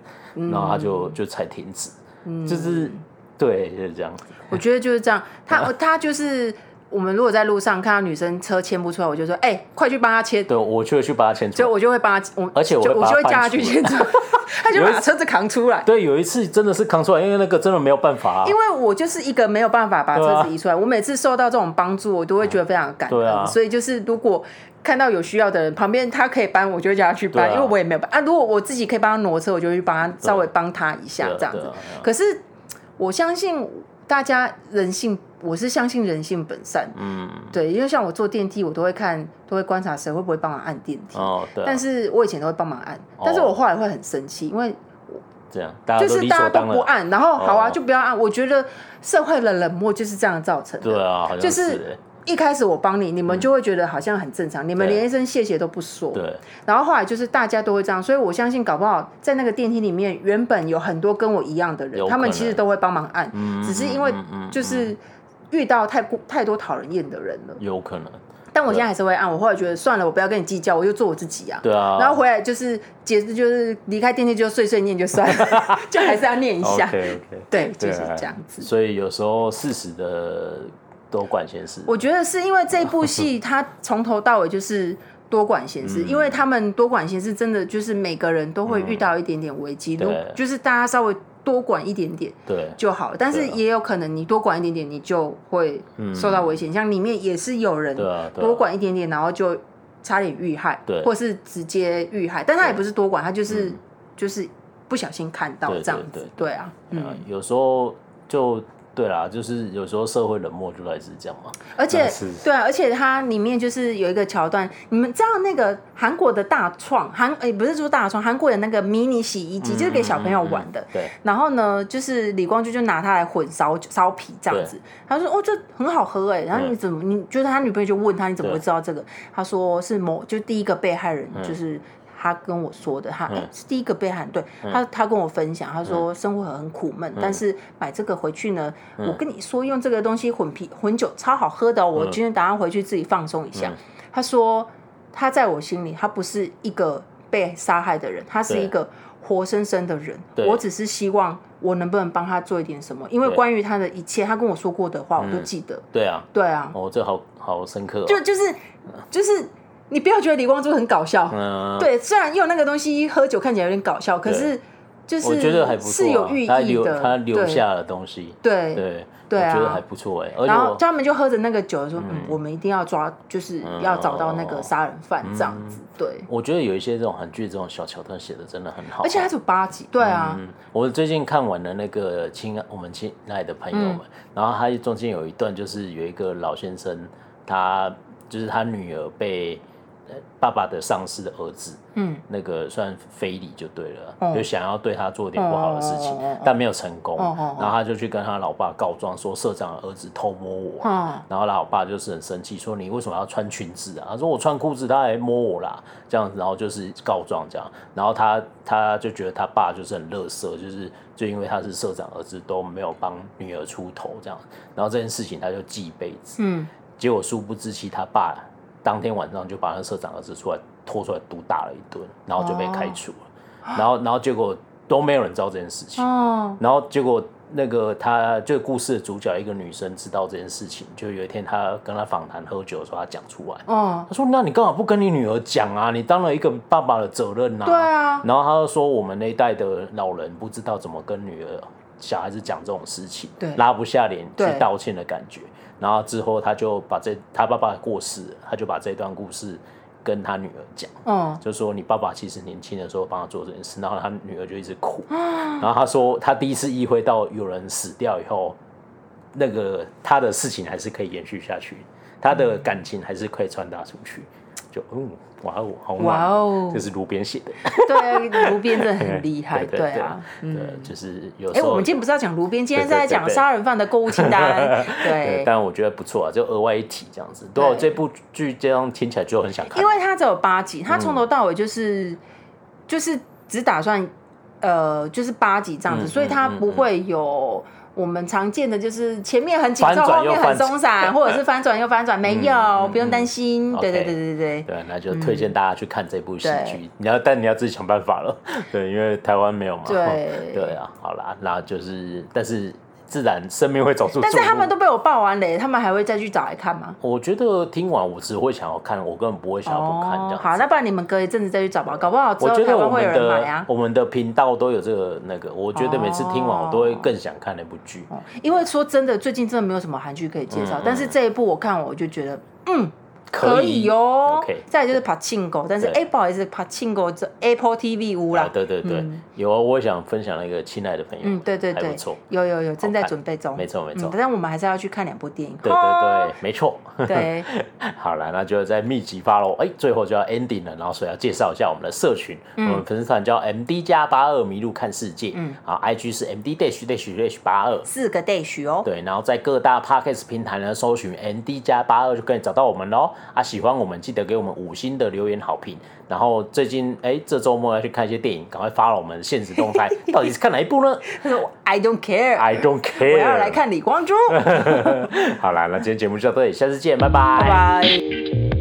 然后他就就才停止，嗯、就是对，就是这样子。我觉得就是这样，他 <laughs> 他就是我们如果在路上看到女生车牵不出来，我就说，哎、欸，快去帮她牵。对，我就会去帮她牵出来。就我就会帮她，我而且我就我就会叫她去牵出来，<laughs> 他就把车子扛出来。对，有一次真的是扛出来，因为那个真的没有办法、啊。因为我就是一个没有办法把车子移出来，啊、我每次受到这种帮助，我都会觉得非常感恩。对啊，所以就是如果。看到有需要的人，旁边他可以搬，我就会叫他去搬，啊、因为我也没有搬啊。如果我自己可以帮他挪车，我就去帮他稍微帮他一下这样子。可是我相信大家人性，我是相信人性本善。嗯，对，因为像我坐电梯，我都会看，都会观察谁会不会帮忙按电梯。哦，对、啊。但是我以前都会帮忙按，哦、但是我后来会很生气，因为这样就是大家都不按，然后好啊，就不要按。哦、我觉得社会的冷漠就是这样造成的。对啊，是就是。一开始我帮你，你们就会觉得好像很正常，嗯、你们连一声谢谢都不说。对。然后后来就是大家都会这样，所以我相信搞不好在那个电梯里面，原本有很多跟我一样的人，他们其实都会帮忙按，嗯、只是因为就是遇到太过太多讨人厌的人了。有可能。但我现在还是会按，我后来觉得算了，我不要跟你计较，我就做我自己啊。对啊。然后回来就是解释，就是离开电梯就碎碎念就算了，<laughs> 就还是要念一下。OK OK。对，就是这样子。所以有时候适时的。多管闲事，我觉得是因为这部戏它从头到尾就是多管闲事，因为他们多管闲事真的就是每个人都会遇到一点点危机，如就是大家稍微多管一点点对。就好，但是也有可能你多管一点点你就会受到危险，像里面也是有人多管一点点，然后就差点遇害，对，或是直接遇害，但他也不是多管，他就是就是不小心看到这样子，对。啊，嗯，有时候就。对啦，就是有时候社会冷漠就来自这样嘛。而且，对啊，而且它里面就是有一个桥段，你们知道那个韩国的大创韩诶，不是说大创，韩国的那个迷你洗衣机，就是给小朋友玩的。对。然后呢，就是李光洙就拿它来混烧烧皮这样子。他说：“哦，这很好喝哎。”然后你怎么？你就是他女朋友就问他：“你怎么会知道这个？”他说：“是某就第一个被害人就是。”他跟我说的，他、欸、是第一个被害人，对他，他跟我分享，他说生活很苦闷，但是买这个回去呢，我跟你说，用这个东西混啤混酒超好喝的，哦，我今天打算回去自己放松一下。他说他在我心里，他不是一个被杀害的人，他是一个活生生的人。我只是希望我能不能帮他做一点什么，因为关于他的一切，他跟我说过的话，我都记得。对啊，对啊，哦，这好好深刻，就就是就是。你不要觉得李光洙很搞笑，嗯、对，虽然用那个东西喝酒看起来有点搞笑，可是就是我觉得还不错，是有寓意的，他留，他留下了东西，对。对对，我觉得还不错哎。然后他们就喝着那个酒说，嗯，我们一定要抓，就是要找到那个杀人犯这样子。对，我觉得有一些这种韩剧这种小桥段写的真的很好，而且它有八集。对啊，我最近看完了那个亲我们亲爱的朋友们，然后他中间有一段就是有一个老先生，他就是他女儿被。爸爸的上司的儿子，嗯，那个算非礼就对了，嗯、就想要对他做点不好的事情，嗯、但没有成功，嗯、然后他就去跟他老爸告状，说社长的儿子偷摸我，嗯、然后他老爸就是很生气，说你为什么要穿裙子啊？他说我穿裤子他还摸我啦，这样子，然后就是告状这样，然后他他就觉得他爸就是很乐色，就是就因为他是社长儿子都没有帮女儿出头这样，然后这件事情他就记一辈子，嗯，结果殊不知其他爸。当天晚上就把那社长儿子出来拖出来毒打了一顿，然后就被开除了。然后，然后结果都没有人知道这件事情。哦然后结果那个他这个故事的主角一个女生知道这件事情，就有一天他跟他访谈喝酒的时候，他讲出来。他说：“那你干嘛不跟你女儿讲啊？你当了一个爸爸的责任呐。”对啊。然后他就说：“我们那一代的老人不知道怎么跟女儿小孩子讲这种事情，对，拉不下脸去道歉的感觉。然后之后他就把这他爸爸过世了，他就把这段故事跟他女儿讲，嗯，就说你爸爸其实年轻的时候帮他做这件事，然后他女儿就一直哭，然后他说他第一次意会到有人死掉以后，那个他的事情还是可以延续下去，他的感情还是可以传达出去，就嗯。哇哦，好哇哦，这是炉边写的。<laughs> 对，炉边真的很厉害，<laughs> 对啊，对，就是有时候。哎，我们今天不是要讲炉边，今天是在讲杀人犯的购物清单。<laughs> 对，但我觉得不错啊，就额外一提这样子。对，这部剧这样听起来就很想看，因为它只有八集，它从头到尾就是就是只打算呃就是八集这样子，所以它不会有。我们常见的就是前面很紧凑，后面很松散，<laughs> 或者是翻转又翻转，没有，不用担心。对对对对对。对，那就推荐大家去看这部喜剧。你要，但你要自己想办法了。<laughs> 对，因为台湾没有嘛。对。<laughs> 对啊，好啦，那就是，但是。自然生命会走出，但是他们都被我爆完雷，他们还会再去找来看吗？我觉得听完我只会想要看，我根本不会想要不看这样。好，那不然你们隔一阵子再去找吧，搞不好之后台湾会有人买啊。我们的频道都有这个那个，我觉得每次听完我都会更想看那部剧。因为说真的，最近真的没有什么韩剧可以介绍，但是这一部我看完我就觉得，嗯。可以哦，再来就是 Pachinko，但是哎，不好意思，Pachinko 这 Apple TV 屋啦。对对对，有啊，我也想分享那个亲爱的朋友，嗯，对对对，有有有，正在准备中，没错没错。但我们还是要去看两部电影，对对对，没错。对，<laughs> 好了，那就在密集 follow，哎，最后就要 ending 了，然后所以要介绍一下我们的社群，我们粉丝团叫 MD 加八二迷路看世界，嗯，好，IG 是 MD dash dash dash 八二，四个 dash 哦，对，然后在各大 Podcast 平台呢搜寻 MD 加八二就可以找到我们喽，啊，喜欢我们。记得给我们五星的留言好评，然后最近哎，这周末要去看一些电影，赶快发了我们现实动态，<laughs> 到底是看哪一部呢？<laughs> I don't care，I don't care，我要来看李光洙。<laughs> 好啦，那今天节目就到这里，下次见，拜拜。拜拜。